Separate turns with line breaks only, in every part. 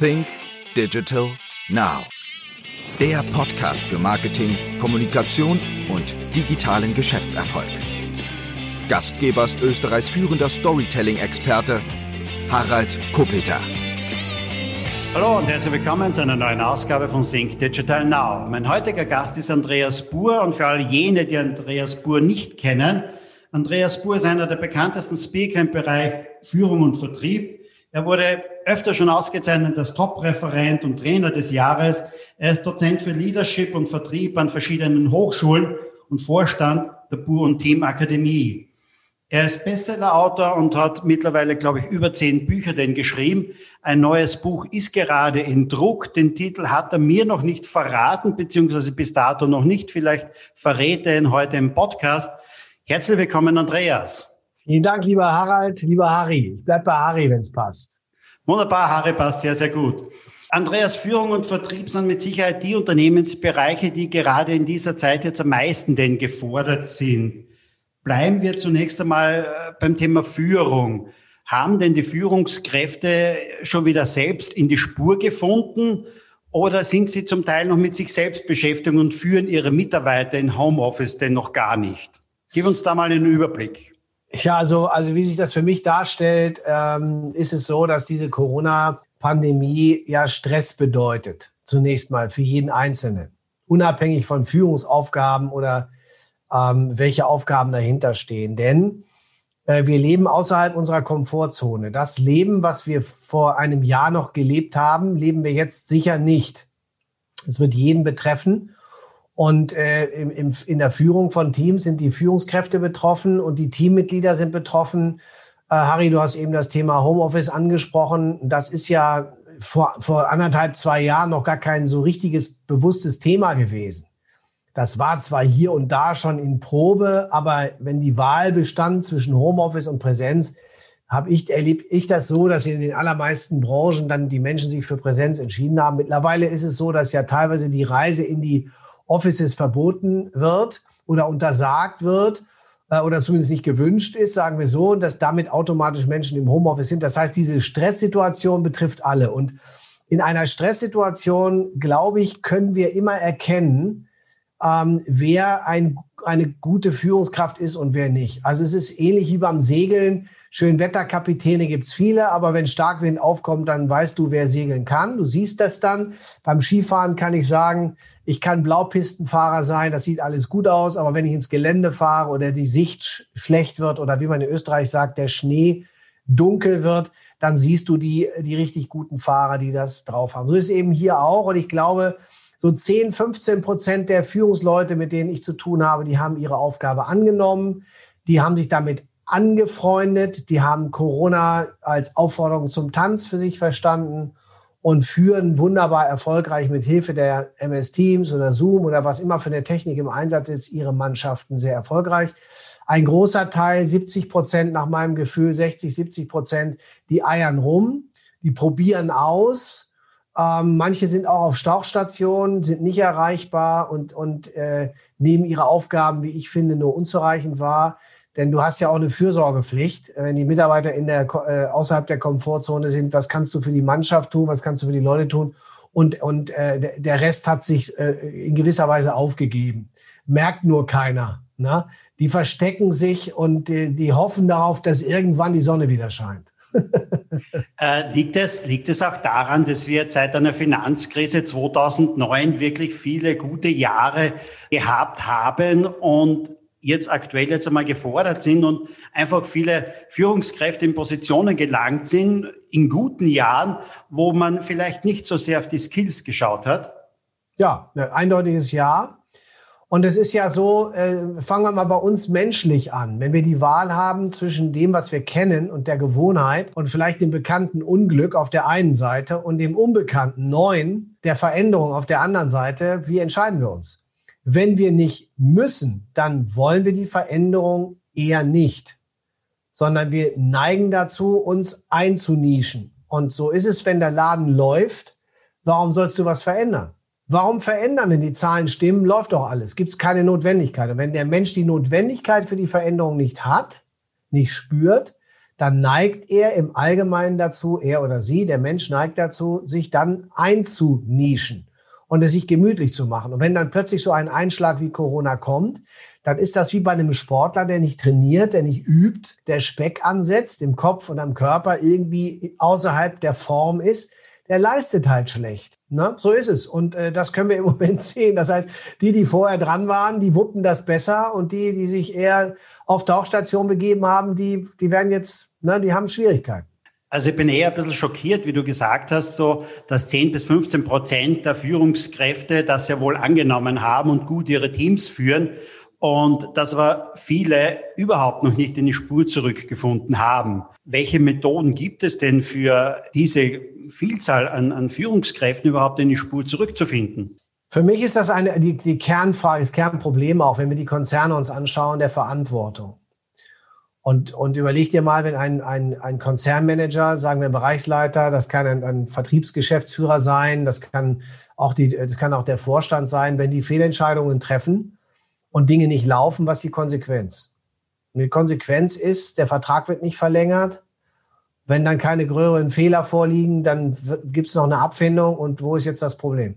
Think Digital Now. Der Podcast für Marketing, Kommunikation und digitalen Geschäftserfolg. Gastgeber ist Österreichs führender Storytelling-Experte Harald Kopeter.
Hallo und herzlich willkommen zu einer neuen Ausgabe von Think Digital Now. Mein heutiger Gast ist Andreas Buhr und für all jene, die Andreas Buhr nicht kennen, Andreas Buhr ist einer der bekanntesten Speaker im Bereich Führung und Vertrieb. Er wurde öfter schon ausgezeichnet als Top-Referent und Trainer des Jahres. Er ist Dozent für Leadership und Vertrieb an verschiedenen Hochschulen und Vorstand der Buhr und Team Akademie. Er ist Bestseller-Autor und hat mittlerweile, glaube ich, über zehn Bücher denn geschrieben. Ein neues Buch ist gerade in Druck. Den Titel hat er mir noch nicht verraten, beziehungsweise bis dato noch nicht. Vielleicht verrät er ihn heute im Podcast. Herzlich willkommen, Andreas.
Vielen Dank, lieber Harald, lieber Harry. Ich bleib bei Harry, wenn es passt.
Wunderbar, Harry passt sehr, sehr gut. Andreas, Führung und Vertrieb sind mit Sicherheit die Unternehmensbereiche, die gerade in dieser Zeit jetzt am meisten denn gefordert sind. Bleiben wir zunächst einmal äh, beim Thema Führung. Haben denn die Führungskräfte schon wieder selbst in die Spur gefunden oder sind sie zum Teil noch mit sich selbst beschäftigt und führen ihre Mitarbeiter in Homeoffice denn noch gar nicht? Gib uns da mal einen Überblick.
Ja, also, also wie sich das für mich darstellt, ähm, ist es so, dass diese Corona-Pandemie ja Stress bedeutet. Zunächst mal für jeden Einzelnen. Unabhängig von Führungsaufgaben oder ähm, welche Aufgaben dahinter stehen. Denn äh, wir leben außerhalb unserer Komfortzone. Das Leben, was wir vor einem Jahr noch gelebt haben, leben wir jetzt sicher nicht. Es wird jeden betreffen. Und äh, im, im, in der Führung von Teams sind die Führungskräfte betroffen und die Teammitglieder sind betroffen. Äh, Harry, du hast eben das Thema Homeoffice angesprochen. Das ist ja vor, vor anderthalb, zwei Jahren noch gar kein so richtiges, bewusstes Thema gewesen. Das war zwar hier und da schon in Probe, aber wenn die Wahl bestand zwischen Homeoffice und Präsenz, habe ich erlebt ich das so, dass in den allermeisten Branchen dann die Menschen sich für Präsenz entschieden haben. Mittlerweile ist es so, dass ja teilweise die Reise in die Offices verboten wird oder untersagt wird äh, oder zumindest nicht gewünscht ist, sagen wir so, und dass damit automatisch Menschen im Homeoffice sind. Das heißt, diese Stresssituation betrifft alle. Und in einer Stresssituation, glaube ich, können wir immer erkennen, ähm, wer ein, eine gute Führungskraft ist und wer nicht. Also es ist ähnlich wie beim Segeln. Schönwetterkapitäne gibt's viele, aber wenn Starkwind aufkommt, dann weißt du, wer segeln kann. Du siehst das dann. Beim Skifahren kann ich sagen, ich kann Blaupistenfahrer sein, das sieht alles gut aus, aber wenn ich ins Gelände fahre oder die Sicht schlecht wird oder wie man in Österreich sagt, der Schnee dunkel wird, dann siehst du die, die richtig guten Fahrer, die das drauf haben. So ist eben hier auch. Und ich glaube, so 10, 15 Prozent der Führungsleute, mit denen ich zu tun habe, die haben ihre Aufgabe angenommen. Die haben sich damit angefreundet. Die haben Corona als Aufforderung zum Tanz für sich verstanden und führen wunderbar erfolgreich mit Hilfe der MS Teams oder Zoom oder was immer für eine Technik im Einsatz ist, ihre Mannschaften sehr erfolgreich. Ein großer Teil, 70 Prozent nach meinem Gefühl, 60, 70 Prozent, die eiern rum, die probieren aus. Ähm, manche sind auch auf Stauchstationen, sind nicht erreichbar und, und äh, nehmen ihre Aufgaben, wie ich finde, nur unzureichend wahr. Denn du hast ja auch eine Fürsorgepflicht. Wenn die Mitarbeiter in der, äh, außerhalb der Komfortzone sind, was kannst du für die Mannschaft tun, was kannst du für die Leute tun? Und, und äh, der Rest hat sich äh, in gewisser Weise aufgegeben. Merkt nur keiner. Ne? Die verstecken sich und die, die hoffen darauf, dass irgendwann die Sonne wieder scheint.
äh, liegt, es, liegt es auch daran, dass wir seit einer Finanzkrise 2009 wirklich viele gute Jahre gehabt haben und jetzt aktuell jetzt einmal gefordert sind und einfach viele Führungskräfte in Positionen gelangt sind, in guten Jahren, wo man vielleicht nicht so sehr auf die Skills geschaut hat?
Ja, ein eindeutiges Ja. Und es ist ja so, äh, fangen wir mal bei uns menschlich an. Wenn wir die Wahl haben zwischen dem, was wir kennen und der Gewohnheit und vielleicht dem bekannten Unglück auf der einen Seite und dem unbekannten Neuen, der Veränderung auf der anderen Seite, wie entscheiden wir uns? Wenn wir nicht müssen, dann wollen wir die Veränderung eher nicht, sondern wir neigen dazu, uns einzunischen. Und so ist es, wenn der Laden läuft. Warum sollst du was verändern? Warum verändern, wenn die Zahlen stimmen? Läuft doch alles. Gibt es keine Notwendigkeit. Und wenn der Mensch die Notwendigkeit für die Veränderung nicht hat, nicht spürt, dann neigt er im Allgemeinen dazu, er oder sie, der Mensch neigt dazu, sich dann einzunischen und es sich gemütlich zu machen. Und wenn dann plötzlich so ein Einschlag wie Corona kommt, dann ist das wie bei einem Sportler, der nicht trainiert, der nicht übt, der Speck ansetzt im Kopf und am Körper irgendwie außerhalb der Form ist, der leistet halt schlecht. Ne? So ist es. Und äh, das können wir im Moment sehen. Das heißt, die, die vorher dran waren, die wuppen das besser und die, die sich eher auf Tauchstation begeben haben, die, die werden jetzt, ne, die haben Schwierigkeiten.
Also ich bin eher ein bisschen schockiert, wie du gesagt hast, so, dass 10 bis 15 Prozent der Führungskräfte das ja wohl angenommen haben und gut ihre Teams führen und dass aber viele überhaupt noch nicht in die Spur zurückgefunden haben. Welche Methoden gibt es denn für diese Vielzahl an, an Führungskräften überhaupt in die Spur zurückzufinden?
Für mich ist das eine, die, die Kernfrage, das Kernproblem auch, wenn wir die Konzerne uns anschauen, der Verantwortung. Und, und überleg dir mal, wenn ein, ein, ein Konzernmanager, sagen wir Bereichsleiter, das kann ein, ein Vertriebsgeschäftsführer sein, das kann auch die, das kann auch der Vorstand sein, wenn die Fehlentscheidungen treffen und Dinge nicht laufen, was die Konsequenz? Und die Konsequenz ist, der Vertrag wird nicht verlängert, wenn dann keine größeren Fehler vorliegen, dann gibt es noch eine Abfindung. Und wo ist jetzt das Problem?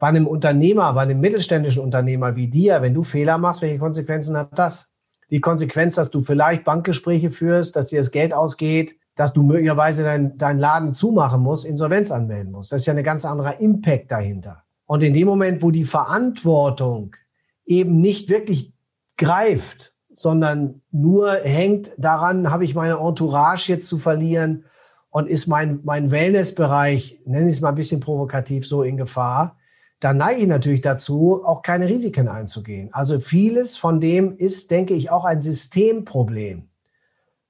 Bei einem Unternehmer, bei einem mittelständischen Unternehmer wie dir, wenn du Fehler machst, welche Konsequenzen hat das? Die Konsequenz, dass du vielleicht Bankgespräche führst, dass dir das Geld ausgeht, dass du möglicherweise deinen dein Laden zumachen musst, Insolvenz anmelden musst. Das ist ja eine ganz andere Impact dahinter. Und in dem Moment, wo die Verantwortung eben nicht wirklich greift, sondern nur hängt daran, habe ich meine Entourage jetzt zu verlieren und ist mein, mein Wellnessbereich, nenne ich es mal ein bisschen provokativ, so in Gefahr, dann neige ich natürlich dazu, auch keine Risiken einzugehen. Also vieles von dem ist, denke ich, auch ein Systemproblem.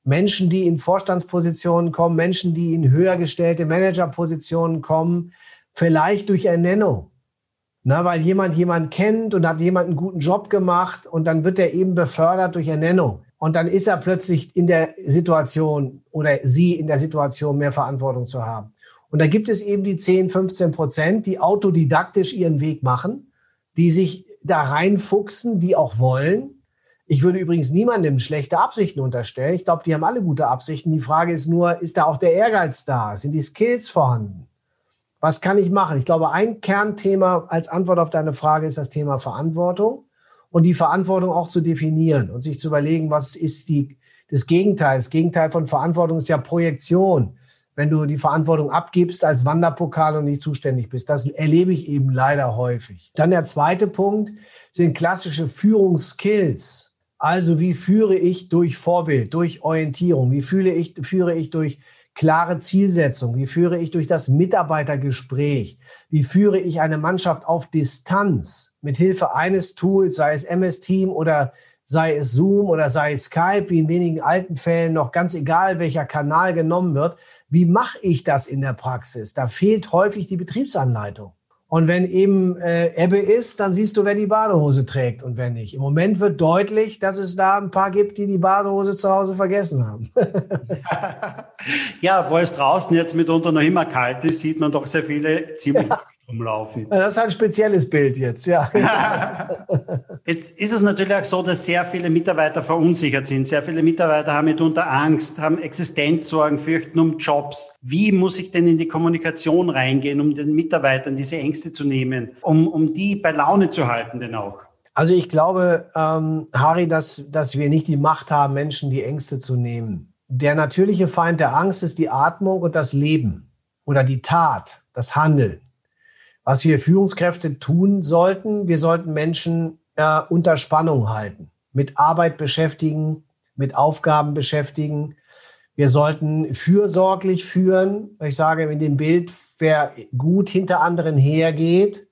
Menschen, die in Vorstandspositionen kommen, Menschen, die in höher gestellte Managerpositionen kommen, vielleicht durch Ernennung, na, weil jemand jemand kennt und hat jemand einen guten Job gemacht und dann wird er eben befördert durch Ernennung. Und dann ist er plötzlich in der Situation oder sie in der Situation, mehr Verantwortung zu haben. Und da gibt es eben die 10, 15 Prozent, die autodidaktisch ihren Weg machen, die sich da reinfuchsen, die auch wollen. Ich würde übrigens niemandem schlechte Absichten unterstellen. Ich glaube, die haben alle gute Absichten. Die Frage ist nur, ist da auch der Ehrgeiz da? Sind die Skills vorhanden? Was kann ich machen? Ich glaube, ein Kernthema als Antwort auf deine Frage ist das Thema Verantwortung und die Verantwortung auch zu definieren und sich zu überlegen, was ist die, das Gegenteil. Das Gegenteil von Verantwortung ist ja Projektion. Wenn du die Verantwortung abgibst als Wanderpokal und nicht zuständig bist. Das erlebe ich eben leider häufig. Dann der zweite Punkt sind klassische Führungsskills. Also wie führe ich durch Vorbild, durch Orientierung? Wie fühle ich, führe ich durch klare Zielsetzung? Wie führe ich durch das Mitarbeitergespräch? Wie führe ich eine Mannschaft auf Distanz mit Hilfe eines Tools, sei es MS Team oder sei es Zoom oder sei es Skype, wie in wenigen alten Fällen noch ganz egal, welcher Kanal genommen wird. Wie mache ich das in der Praxis? Da fehlt häufig die Betriebsanleitung. Und wenn eben äh, Ebbe ist, dann siehst du, wer die Badehose trägt und wer nicht. Im Moment wird deutlich, dass es da ein paar gibt, die die Badehose zu Hause vergessen haben.
ja, wo es draußen jetzt mitunter noch immer kalt ist, sieht man doch sehr viele ziemlich ja rumlaufen.
Das ist ein spezielles Bild jetzt, ja.
jetzt ist es natürlich auch so, dass sehr viele Mitarbeiter verunsichert sind. Sehr viele Mitarbeiter haben mitunter Angst, haben Existenzsorgen, fürchten um Jobs. Wie muss ich denn in die Kommunikation reingehen, um den Mitarbeitern diese Ängste zu nehmen, um, um die bei Laune zu halten denn auch?
Also ich glaube, ähm, Harry, dass, dass wir nicht die Macht haben, Menschen die Ängste zu nehmen. Der natürliche Feind der Angst ist die Atmung und das Leben oder die Tat, das Handeln. Was wir Führungskräfte tun sollten, wir sollten Menschen äh, unter Spannung halten, mit Arbeit beschäftigen, mit Aufgaben beschäftigen. Wir sollten fürsorglich führen. Ich sage in dem Bild, wer gut hinter anderen hergeht,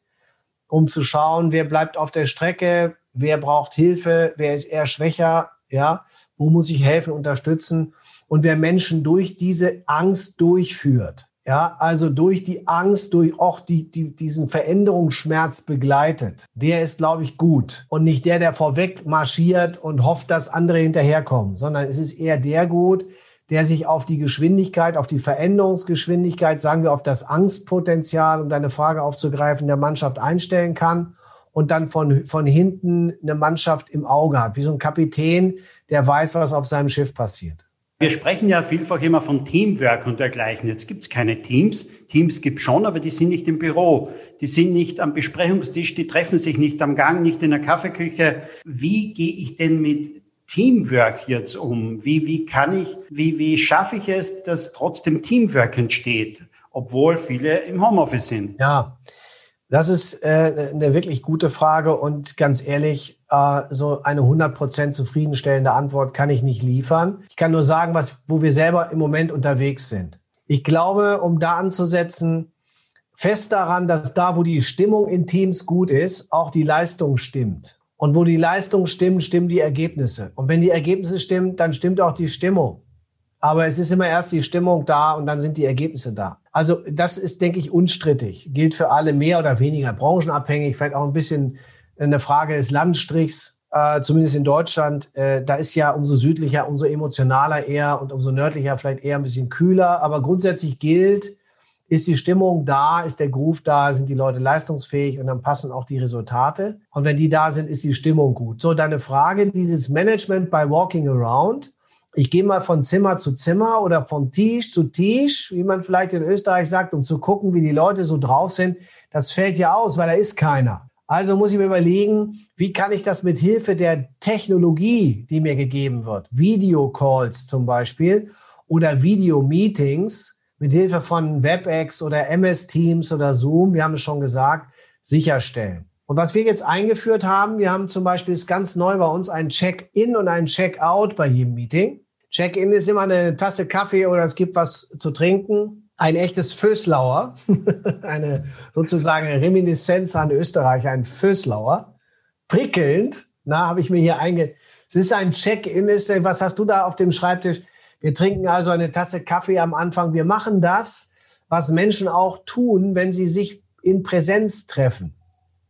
um zu schauen, wer bleibt auf der Strecke, wer braucht Hilfe, wer ist eher schwächer, ja, wo muss ich helfen, unterstützen und wer Menschen durch diese Angst durchführt. Ja, also durch die Angst, durch auch die, die, diesen Veränderungsschmerz begleitet. Der ist, glaube ich, gut. Und nicht der, der vorweg marschiert und hofft, dass andere hinterherkommen, sondern es ist eher der gut, der sich auf die Geschwindigkeit, auf die Veränderungsgeschwindigkeit, sagen wir auf das Angstpotenzial, um deine Frage aufzugreifen, der Mannschaft einstellen kann und dann von, von hinten eine Mannschaft im Auge hat, wie so ein Kapitän, der weiß, was auf seinem Schiff passiert.
Wir sprechen ja vielfach immer von Teamwork und dergleichen. Jetzt gibt es keine Teams. Teams gibt schon, aber die sind nicht im Büro. Die sind nicht am Besprechungstisch, die treffen sich nicht am Gang, nicht in der Kaffeeküche. Wie gehe ich denn mit Teamwork jetzt um? Wie, wie kann ich, wie, wie schaffe ich es, dass trotzdem Teamwork entsteht, obwohl viele im Homeoffice sind?
Ja, das ist äh, eine wirklich gute Frage und ganz ehrlich, äh, so eine 100% zufriedenstellende Antwort kann ich nicht liefern. Ich kann nur sagen, was, wo wir selber im Moment unterwegs sind. Ich glaube, um da anzusetzen, fest daran, dass da, wo die Stimmung in Teams gut ist, auch die Leistung stimmt. Und wo die Leistung stimmt, stimmen die Ergebnisse. Und wenn die Ergebnisse stimmen, dann stimmt auch die Stimmung. Aber es ist immer erst die Stimmung da und dann sind die Ergebnisse da. Also das ist, denke ich, unstrittig. Gilt für alle mehr oder weniger branchenabhängig, vielleicht auch ein bisschen eine Frage des Landstrichs, äh, zumindest in Deutschland. Äh, da ist ja umso südlicher, umso emotionaler eher und umso nördlicher vielleicht eher ein bisschen kühler. Aber grundsätzlich gilt, ist die Stimmung da, ist der Groove da, sind die Leute leistungsfähig und dann passen auch die Resultate. Und wenn die da sind, ist die Stimmung gut. So, deine Frage, dieses Management bei Walking Around ich gehe mal von Zimmer zu Zimmer oder von Tisch zu Tisch, wie man vielleicht in Österreich sagt, um zu gucken, wie die Leute so drauf sind. Das fällt ja aus, weil da ist keiner. Also muss ich mir überlegen, wie kann ich das mit Hilfe der Technologie, die mir gegeben wird, Videocalls zum Beispiel oder Videomeetings mit Hilfe von WebEx oder MS Teams oder Zoom, wir haben es schon gesagt, sicherstellen. Und was wir jetzt eingeführt haben, wir haben zum Beispiel ist ganz neu bei uns ein Check-in und ein Check-out bei jedem Meeting. Check-in ist immer eine Tasse Kaffee oder es gibt was zu trinken. Ein echtes Föslauer, eine sozusagen Reminiszenz an Österreich, ein Föslauer. Prickelnd, na, habe ich mir hier einge... Es ist ein Check-in, was hast du da auf dem Schreibtisch? Wir trinken also eine Tasse Kaffee am Anfang. Wir machen das, was Menschen auch tun, wenn sie sich in Präsenz treffen.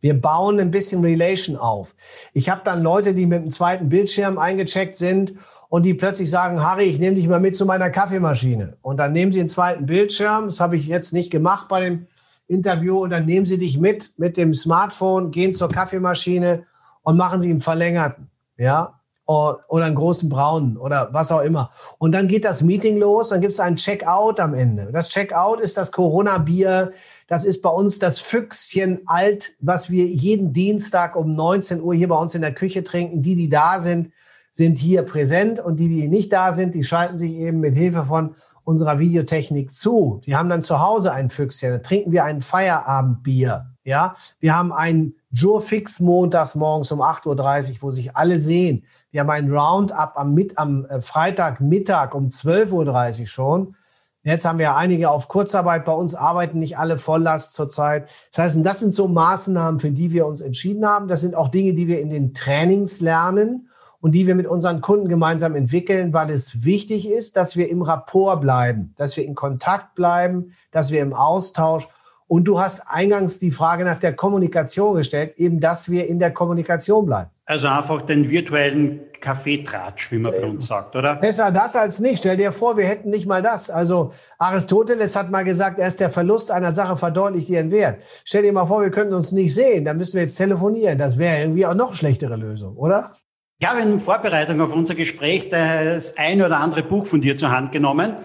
Wir bauen ein bisschen Relation auf. Ich habe dann Leute, die mit dem zweiten Bildschirm eingecheckt sind und die plötzlich sagen, Harry, ich nehme dich mal mit zu meiner Kaffeemaschine. Und dann nehmen sie den zweiten Bildschirm. Das habe ich jetzt nicht gemacht bei dem Interview. Und dann nehmen sie dich mit mit dem Smartphone, gehen zur Kaffeemaschine und machen sie einen verlängerten. Ja, oder einen großen braunen oder was auch immer. Und dann geht das Meeting los, dann gibt es ein Checkout am Ende. Das Checkout ist das Corona-Bier, das ist bei uns das Füchschen alt, was wir jeden Dienstag um 19 Uhr hier bei uns in der Küche trinken. Die, die da sind, sind hier präsent und die, die nicht da sind, die schalten sich eben mit Hilfe von unserer Videotechnik zu. Die haben dann zu Hause ein Füchschen. Da trinken wir ein Feierabendbier. Ja, wir haben ein Joe Fix montags morgens um 8.30 Uhr, wo sich alle sehen. Wir haben ein Roundup am, mit, am äh, Freitagmittag um 12.30 Uhr schon. Jetzt haben wir einige auf Kurzarbeit. Bei uns arbeiten nicht alle Volllast zurzeit. Das heißt, das sind so Maßnahmen, für die wir uns entschieden haben. Das sind auch Dinge, die wir in den Trainings lernen und die wir mit unseren Kunden gemeinsam entwickeln, weil es wichtig ist, dass wir im Rapport bleiben, dass wir in Kontakt bleiben, dass wir im Austausch. Und du hast eingangs die Frage nach der Kommunikation gestellt, eben, dass wir in der Kommunikation bleiben.
Also einfach den virtuellen Kaffeetratsch, wie man bei uns sagt, oder?
Besser das als nicht. Stell dir vor, wir hätten nicht mal das. Also Aristoteles hat mal gesagt, erst der Verlust einer Sache verdeutlicht ihren Wert. Stell dir mal vor, wir könnten uns nicht sehen, dann müssen wir jetzt telefonieren. Das wäre irgendwie auch noch eine schlechtere Lösung, oder?
Ich habe in Vorbereitung auf unser Gespräch das ein oder andere Buch von dir zur Hand genommen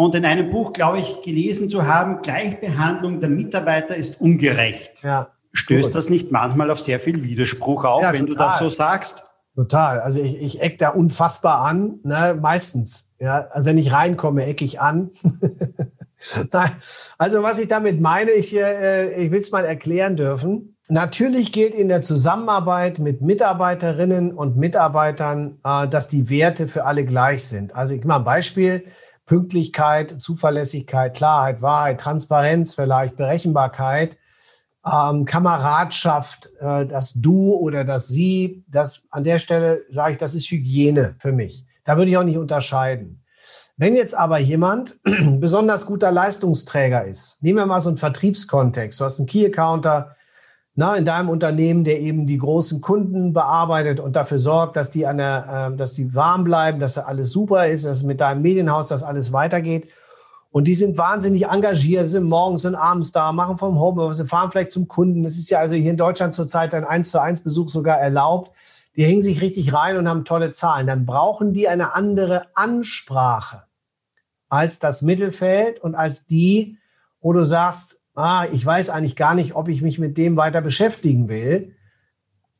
und in einem Buch, glaube ich, gelesen zu haben, Gleichbehandlung der Mitarbeiter ist ungerecht. Ja. Stößt gut. das nicht manchmal auf sehr viel Widerspruch auf, ja, wenn total. du das so sagst?
Total. Also ich, ich eck da unfassbar an, ne? meistens. Ja, also wenn ich reinkomme, ecke ich an. Nein. Also was ich damit meine, ich, äh, ich will es mal erklären dürfen. Natürlich gilt in der Zusammenarbeit mit Mitarbeiterinnen und Mitarbeitern, äh, dass die Werte für alle gleich sind. Also ich mache ein Beispiel. Pünktlichkeit, Zuverlässigkeit, Klarheit, Wahrheit, Transparenz vielleicht, Berechenbarkeit, ähm, Kameradschaft, äh, das Du oder das Sie. Das an der Stelle sage ich, das ist Hygiene für mich. Da würde ich auch nicht unterscheiden. Wenn jetzt aber jemand besonders guter Leistungsträger ist, nehmen wir mal so einen Vertriebskontext. Du hast einen Key-Accounter, na, in deinem Unternehmen, der eben die großen Kunden bearbeitet und dafür sorgt, dass die, an der, äh, dass die warm bleiben, dass da alles super ist, dass mit deinem Medienhaus das alles weitergeht. Und die sind wahnsinnig engagiert, sind morgens und abends da, machen vom Homeoffice, fahren vielleicht zum Kunden. Es ist ja also hier in Deutschland zurzeit ein 1 zu 1 Besuch sogar erlaubt. die hängen sich richtig rein und haben tolle Zahlen. Dann brauchen die eine andere Ansprache als das Mittelfeld und als die, wo du sagst, ah, ich weiß eigentlich gar nicht, ob ich mich mit dem weiter beschäftigen will.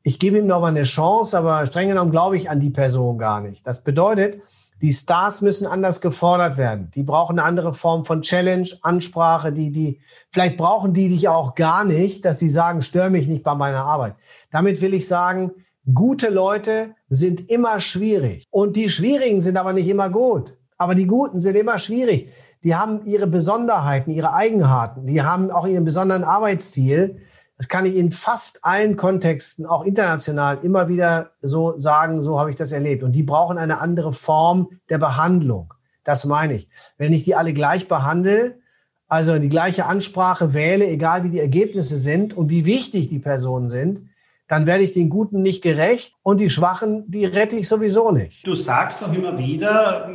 Ich gebe ihm noch mal eine Chance, aber streng genommen glaube ich an die Person gar nicht. Das bedeutet, die Stars müssen anders gefordert werden. Die brauchen eine andere Form von Challenge, Ansprache, die, die, vielleicht brauchen die dich auch gar nicht, dass sie sagen, stör mich nicht bei meiner Arbeit. Damit will ich sagen, gute Leute sind immer schwierig. Und die Schwierigen sind aber nicht immer gut. Aber die Guten sind immer schwierig. Die haben ihre Besonderheiten, ihre Eigenheiten. Die haben auch ihren besonderen Arbeitsstil. Das kann ich in fast allen Kontexten, auch international, immer wieder so sagen, so habe ich das erlebt. Und die brauchen eine andere Form der Behandlung. Das meine ich. Wenn ich die alle gleich behandle, also die gleiche Ansprache wähle, egal wie die Ergebnisse sind und wie wichtig die Personen sind, dann werde ich den Guten nicht gerecht und die Schwachen, die rette ich sowieso nicht.
Du sagst doch immer wieder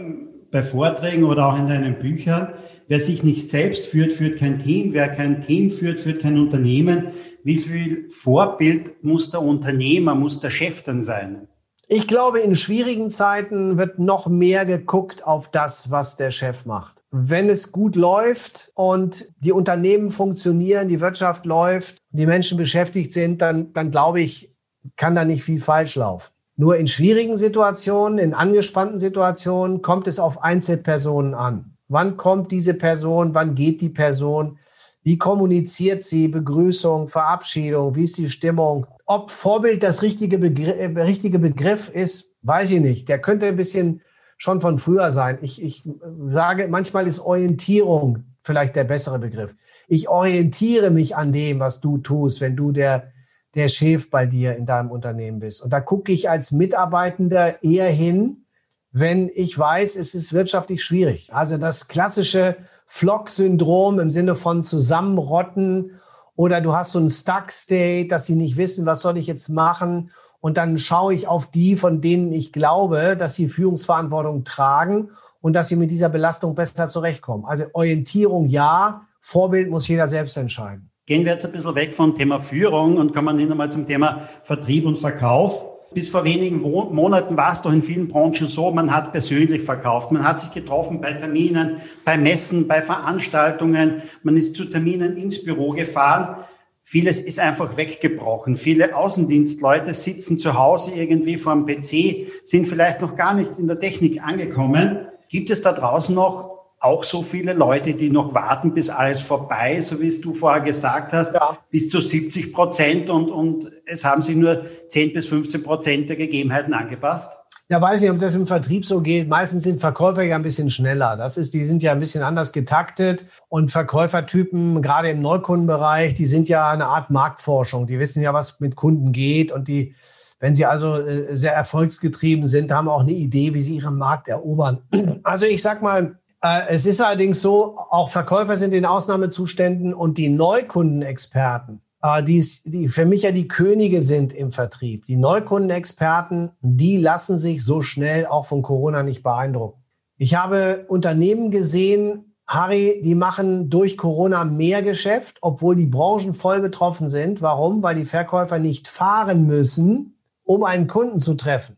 bei Vorträgen oder auch in deinen Büchern, wer sich nicht selbst führt, führt kein Team. Wer kein Team führt, führt kein Unternehmen wie viel Vorbild muss der Unternehmer, muss der Chef dann sein?
Ich glaube, in schwierigen Zeiten wird noch mehr geguckt auf das, was der Chef macht. Wenn es gut läuft und die Unternehmen funktionieren, die Wirtschaft läuft, die Menschen beschäftigt sind, dann, dann glaube ich, kann da nicht viel falsch laufen. Nur in schwierigen Situationen, in angespannten Situationen kommt es auf Einzelpersonen an. Wann kommt diese Person? Wann geht die Person? Wie kommuniziert sie Begrüßung, Verabschiedung? Wie ist die Stimmung? Ob Vorbild das richtige Begriff, äh, richtige Begriff ist, weiß ich nicht. Der könnte ein bisschen schon von früher sein. Ich, ich sage, manchmal ist Orientierung vielleicht der bessere Begriff. Ich orientiere mich an dem, was du tust, wenn du der, der Chef bei dir in deinem Unternehmen bist. Und da gucke ich als Mitarbeitender eher hin, wenn ich weiß, es ist wirtschaftlich schwierig. Also das klassische Flock-Syndrom im Sinne von zusammenrotten oder du hast so ein Stuck-State, dass sie nicht wissen, was soll ich jetzt machen. Und dann schaue ich auf die, von denen ich glaube, dass sie Führungsverantwortung tragen und dass sie mit dieser Belastung besser zurechtkommen. Also Orientierung ja, Vorbild muss jeder selbst entscheiden.
Gehen wir jetzt ein bisschen weg vom Thema Führung und kommen hin einmal zum Thema Vertrieb und Verkauf. Bis vor wenigen Monaten war es doch in vielen Branchen so, man hat persönlich verkauft, man hat sich getroffen bei Terminen, bei Messen, bei Veranstaltungen, man ist zu Terminen ins Büro gefahren. Vieles ist einfach weggebrochen. Viele Außendienstleute sitzen zu Hause irgendwie vor dem PC, sind vielleicht noch gar nicht in der Technik angekommen. Gibt es da draußen noch auch so viele Leute, die noch warten, bis alles vorbei ist, so wie es du vorher gesagt hast, ja. bis zu 70 Prozent und, und es haben sich nur 10 bis 15 Prozent der Gegebenheiten angepasst?
Ja, weiß nicht, ob das im Vertrieb so geht. Meistens sind Verkäufer ja ein bisschen schneller. Das ist, die sind ja ein bisschen anders getaktet und Verkäufertypen, gerade im Neukundenbereich, die sind ja eine Art Marktforschung. Die wissen ja, was mit Kunden geht und die, wenn sie also äh, sehr erfolgsgetrieben sind, haben auch eine Idee, wie sie ihren Markt erobern. Also ich sag mal, es ist allerdings so, auch Verkäufer sind in Ausnahmezuständen und die Neukundenexperten, äh, die, die für mich ja die Könige sind im Vertrieb, die Neukundenexperten, die lassen sich so schnell auch von Corona nicht beeindrucken. Ich habe Unternehmen gesehen, Harry, die machen durch Corona mehr Geschäft, obwohl die Branchen voll betroffen sind. Warum? Weil die Verkäufer nicht fahren müssen, um einen Kunden zu treffen.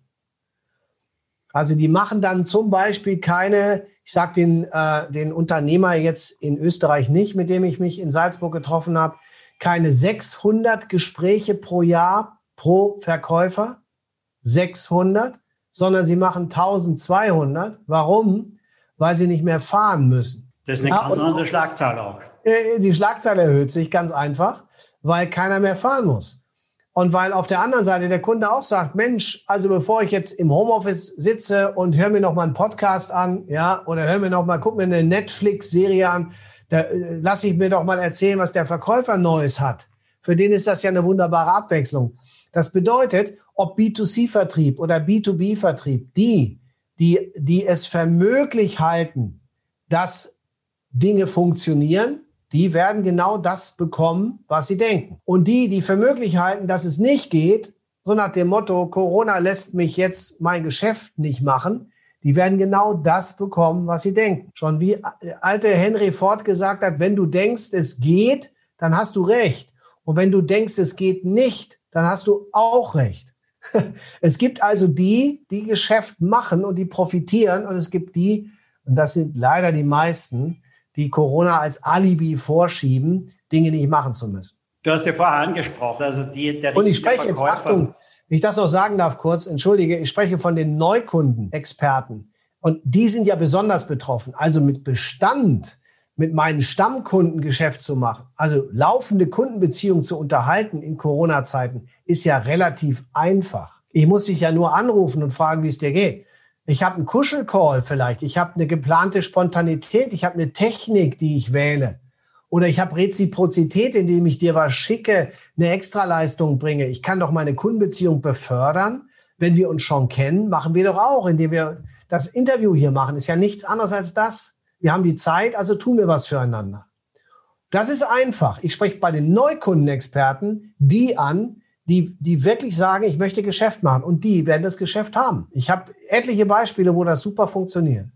Also die machen dann zum Beispiel keine ich sage den, äh, den Unternehmer jetzt in Österreich nicht, mit dem ich mich in Salzburg getroffen habe, keine 600 Gespräche pro Jahr pro Verkäufer, 600, sondern sie machen 1200. Warum? Weil sie nicht mehr fahren müssen.
Das ist eine ja, ganz andere Schlagzahl auch.
Äh, die Schlagzahl erhöht sich ganz einfach, weil keiner mehr fahren muss. Und weil auf der anderen Seite der Kunde auch sagt, Mensch, also bevor ich jetzt im Homeoffice sitze und höre mir noch mal einen Podcast an, ja, oder höre mir noch mal, guck mir eine Netflix-Serie an, da äh, lasse ich mir doch mal erzählen, was der Verkäufer Neues hat. Für den ist das ja eine wunderbare Abwechslung. Das bedeutet, ob B2C-Vertrieb oder B2B-Vertrieb, die, die, die es für möglich halten, dass Dinge funktionieren, die werden genau das bekommen, was sie denken. Und die, die für möglich halten, dass es nicht geht, so nach dem Motto, Corona lässt mich jetzt mein Geschäft nicht machen, die werden genau das bekommen, was sie denken. Schon wie alte Henry Ford gesagt hat, wenn du denkst, es geht, dann hast du recht. Und wenn du denkst, es geht nicht, dann hast du auch recht. Es gibt also die, die Geschäft machen und die profitieren und es gibt die, und das sind leider die meisten, die Corona als Alibi vorschieben, Dinge nicht machen zu müssen.
Du hast ja vorher angesprochen, also die,
der Und ich spreche jetzt, Achtung, wenn ich das noch sagen darf kurz, entschuldige, ich spreche von den Neukundenexperten. Und die sind ja besonders betroffen. Also mit Bestand, mit meinen Stammkunden Geschäft zu machen, also laufende Kundenbeziehungen zu unterhalten in Corona-Zeiten, ist ja relativ einfach. Ich muss dich ja nur anrufen und fragen, wie es dir geht. Ich habe einen Kuschelcall vielleicht, ich habe eine geplante Spontanität, ich habe eine Technik, die ich wähle. Oder ich habe Reziprozität, indem ich dir was schicke, eine Extraleistung bringe. Ich kann doch meine Kundenbeziehung befördern. Wenn wir uns schon kennen, machen wir doch auch, indem wir das Interview hier machen. Ist ja nichts anderes als das. Wir haben die Zeit, also tun wir was füreinander. Das ist einfach. Ich spreche bei den Neukundenexperten die an, die, die wirklich sagen, ich möchte Geschäft machen. Und die werden das Geschäft haben. Ich habe etliche Beispiele, wo das super funktioniert.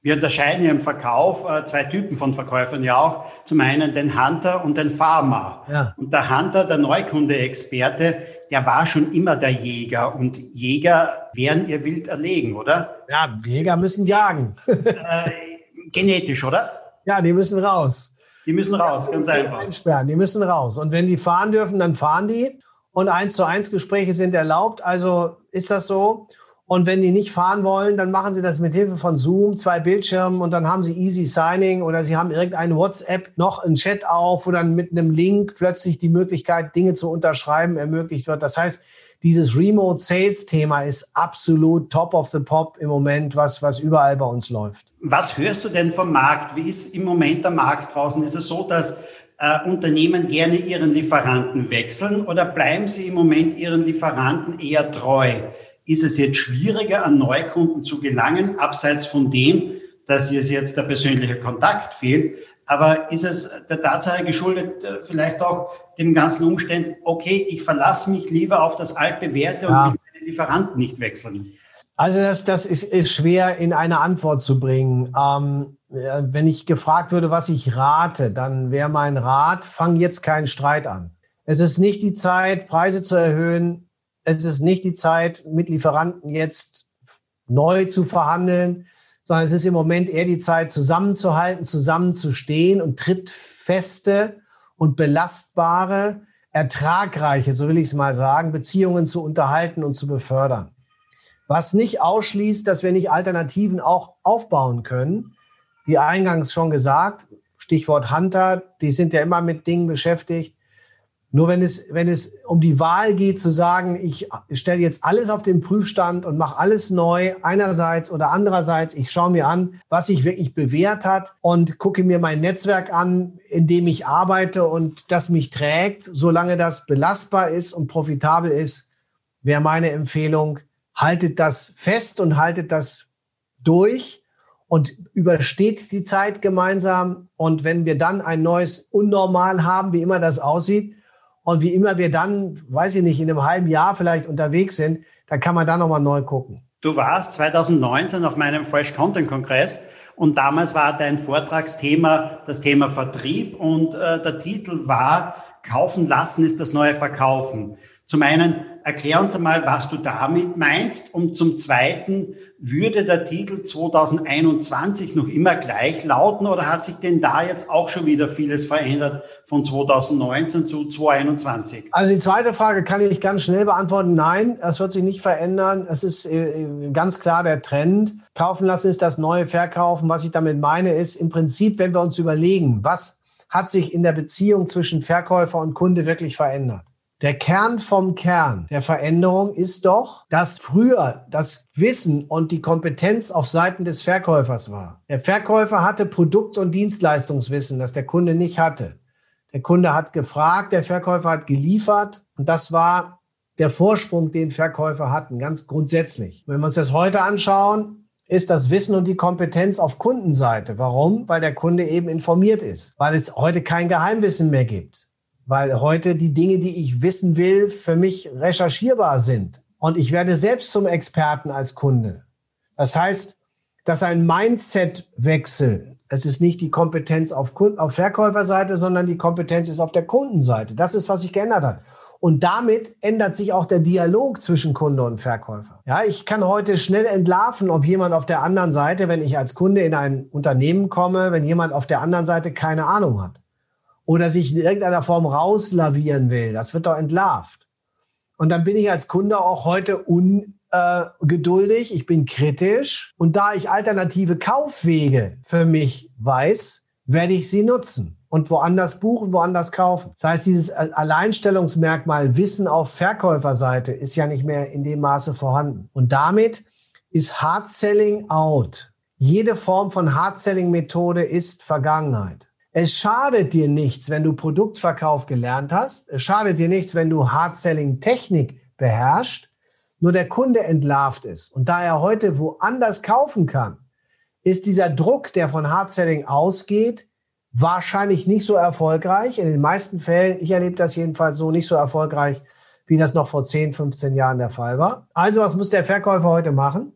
Wir unterscheiden im Verkauf äh, zwei Typen von Verkäufern ja auch. Zum einen den Hunter und den Farmer. Ja. Und der Hunter, der Neukunde-Experte, der war schon immer der Jäger. Und Jäger werden ihr Wild erlegen, oder?
Ja, Jäger müssen jagen.
äh, genetisch, oder?
Ja, die müssen raus.
Die müssen raus, ganz einfach.
Einsperren, die müssen raus. Und wenn die fahren dürfen, dann fahren die. Und eins zu eins Gespräche sind erlaubt. Also ist das so. Und wenn die nicht fahren wollen, dann machen sie das mit Hilfe von Zoom, zwei Bildschirmen und dann haben sie Easy Signing oder sie haben irgendein WhatsApp, noch ein Chat auf, wo dann mit einem Link plötzlich die Möglichkeit, Dinge zu unterschreiben, ermöglicht wird. Das heißt, dieses Remote Sales Thema ist absolut top of the pop im Moment, was, was überall bei uns läuft.
Was hörst du denn vom Markt? Wie ist im Moment der Markt draußen? Ist es so, dass äh, Unternehmen gerne ihren Lieferanten wechseln oder bleiben sie im Moment ihren Lieferanten eher treu? ist es jetzt schwieriger, an Neukunden zu gelangen, abseits von dem, dass jetzt der persönliche Kontakt fehlt. Aber ist es der Tatsache geschuldet, äh, vielleicht auch dem ganzen Umständen, okay, ich verlasse mich lieber auf das altbewährte ja. und will meine Lieferanten nicht wechseln?
Also das, das ist, ist schwer in eine Antwort zu bringen. Ähm, wenn ich gefragt würde, was ich rate, dann wäre mein Rat, fang jetzt keinen Streit an. Es ist nicht die Zeit, Preise zu erhöhen es ist nicht die Zeit, mit Lieferanten jetzt neu zu verhandeln, sondern es ist im Moment eher die Zeit, zusammenzuhalten, zusammenzustehen und trittfeste und belastbare, ertragreiche, so will ich es mal sagen, Beziehungen zu unterhalten und zu befördern. Was nicht ausschließt, dass wir nicht Alternativen auch aufbauen können. Wie eingangs schon gesagt, Stichwort Hunter, die sind ja immer mit Dingen beschäftigt, nur wenn es, wenn es um die Wahl geht, zu sagen, ich stelle jetzt alles auf den Prüfstand und mache alles neu, einerseits oder andererseits, ich schaue mir an, was sich wirklich bewährt hat und gucke mir mein Netzwerk an, in dem ich arbeite und das mich trägt, solange das belastbar ist und profitabel ist, wäre meine Empfehlung, haltet das fest und haltet das durch und übersteht die Zeit gemeinsam. Und wenn wir dann ein neues Unnormal haben, wie immer das aussieht, und wie immer wir dann, weiß ich nicht, in einem halben Jahr vielleicht unterwegs sind, da kann man da nochmal neu gucken.
Du warst 2019 auf meinem Fresh Content Kongress und damals war dein Vortragsthema das Thema Vertrieb und äh, der Titel war Kaufen lassen ist das neue Verkaufen. Zum einen, erklär uns einmal, was du damit meinst. Und zum Zweiten, würde der Titel 2021 noch immer gleich lauten oder hat sich denn da jetzt auch schon wieder vieles verändert von 2019 zu 2021?
Also die zweite Frage kann ich ganz schnell beantworten. Nein, es wird sich nicht verändern. Es ist äh, ganz klar der Trend. Kaufen lassen ist das neue Verkaufen. Was ich damit meine, ist im Prinzip, wenn wir uns überlegen, was hat sich in der Beziehung zwischen Verkäufer und Kunde wirklich verändert? Der Kern vom Kern der Veränderung ist doch, dass früher das Wissen und die Kompetenz auf Seiten des Verkäufers war. Der Verkäufer hatte Produkt- und Dienstleistungswissen, das der Kunde nicht hatte. Der Kunde hat gefragt, der Verkäufer hat geliefert und das war der Vorsprung, den Verkäufer hatten, ganz grundsätzlich. Wenn wir uns das heute anschauen, ist das Wissen und die Kompetenz auf Kundenseite. Warum? Weil der Kunde eben informiert ist, weil es heute kein Geheimwissen mehr gibt weil heute die Dinge, die ich wissen will, für mich recherchierbar sind. Und ich werde selbst zum Experten als Kunde. Das heißt, dass ein Mindset-Wechsel, es ist nicht die Kompetenz auf, auf Verkäuferseite, sondern die Kompetenz ist auf der Kundenseite. Das ist, was sich geändert hat. Und damit ändert sich auch der Dialog zwischen Kunde und Verkäufer. Ja, ich kann heute schnell entlarven, ob jemand auf der anderen Seite, wenn ich als Kunde in ein Unternehmen komme, wenn jemand auf der anderen Seite keine Ahnung hat oder sich in irgendeiner Form rauslavieren will. Das wird doch entlarvt. Und dann bin ich als Kunde auch heute ungeduldig, ich bin kritisch. Und da ich alternative Kaufwege für mich weiß, werde ich sie nutzen und woanders buchen, woanders kaufen. Das heißt, dieses Alleinstellungsmerkmal Wissen auf Verkäuferseite ist ja nicht mehr in dem Maße vorhanden. Und damit ist Hard Selling out. Jede Form von Hard Selling Methode ist Vergangenheit. Es schadet dir nichts, wenn du Produktverkauf gelernt hast. Es schadet dir nichts, wenn du Hard Selling Technik beherrschst. Nur der Kunde entlarvt ist. Und da er heute woanders kaufen kann, ist dieser Druck, der von Hard Selling ausgeht, wahrscheinlich nicht so erfolgreich. In den meisten Fällen, ich erlebe das jedenfalls so, nicht so erfolgreich, wie das noch vor 10, 15 Jahren der Fall war. Also was muss der Verkäufer heute machen?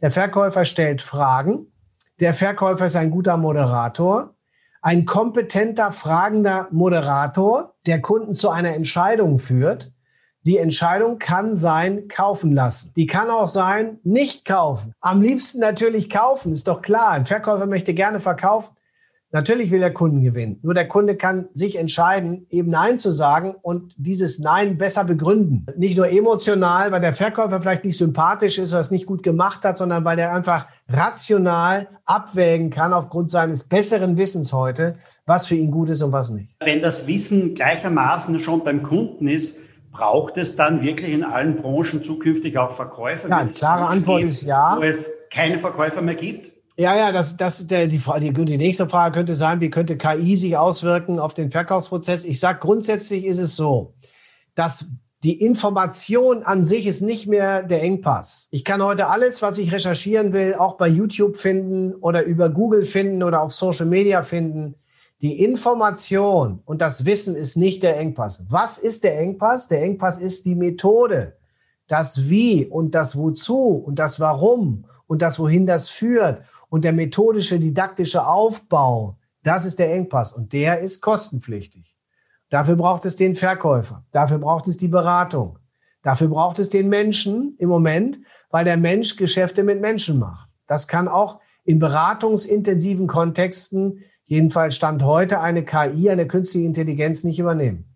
Der Verkäufer stellt Fragen. Der Verkäufer ist ein guter Moderator, ein kompetenter, fragender Moderator, der Kunden zu einer Entscheidung führt. Die Entscheidung kann sein, kaufen lassen. Die kann auch sein, nicht kaufen. Am liebsten natürlich kaufen, ist doch klar. Ein Verkäufer möchte gerne verkaufen. Natürlich will der Kunden gewinnen. Nur der Kunde kann sich entscheiden, eben Nein zu sagen und dieses Nein besser begründen. Nicht nur emotional, weil der Verkäufer vielleicht nicht sympathisch ist oder es nicht gut gemacht hat, sondern weil er einfach rational abwägen kann aufgrund seines besseren Wissens heute, was für ihn gut ist und was nicht.
Wenn das Wissen gleichermaßen schon beim Kunden ist, braucht es dann wirklich in allen Branchen zukünftig auch Verkäufer?
Ja, klare Antwort ist ja.
Wo es keine Verkäufer mehr gibt?
Ja, ja, das, das der, die, die, die nächste Frage könnte sein, wie könnte KI sich auswirken auf den Verkaufsprozess? Ich sage, grundsätzlich ist es so, dass die Information an sich ist nicht mehr der Engpass. Ich kann heute alles, was ich recherchieren will, auch bei YouTube finden oder über Google finden oder auf Social Media finden. Die Information und das Wissen ist nicht der Engpass. Was ist der Engpass? Der Engpass ist die Methode. Das Wie und das Wozu und das Warum und das Wohin das führt und der methodische, didaktische Aufbau, das ist der Engpass und der ist kostenpflichtig. Dafür braucht es den Verkäufer, dafür braucht es die Beratung, dafür braucht es den Menschen im Moment, weil der Mensch Geschäfte mit Menschen macht. Das kann auch in beratungsintensiven Kontexten, jedenfalls Stand heute, eine KI, eine künstliche Intelligenz nicht übernehmen.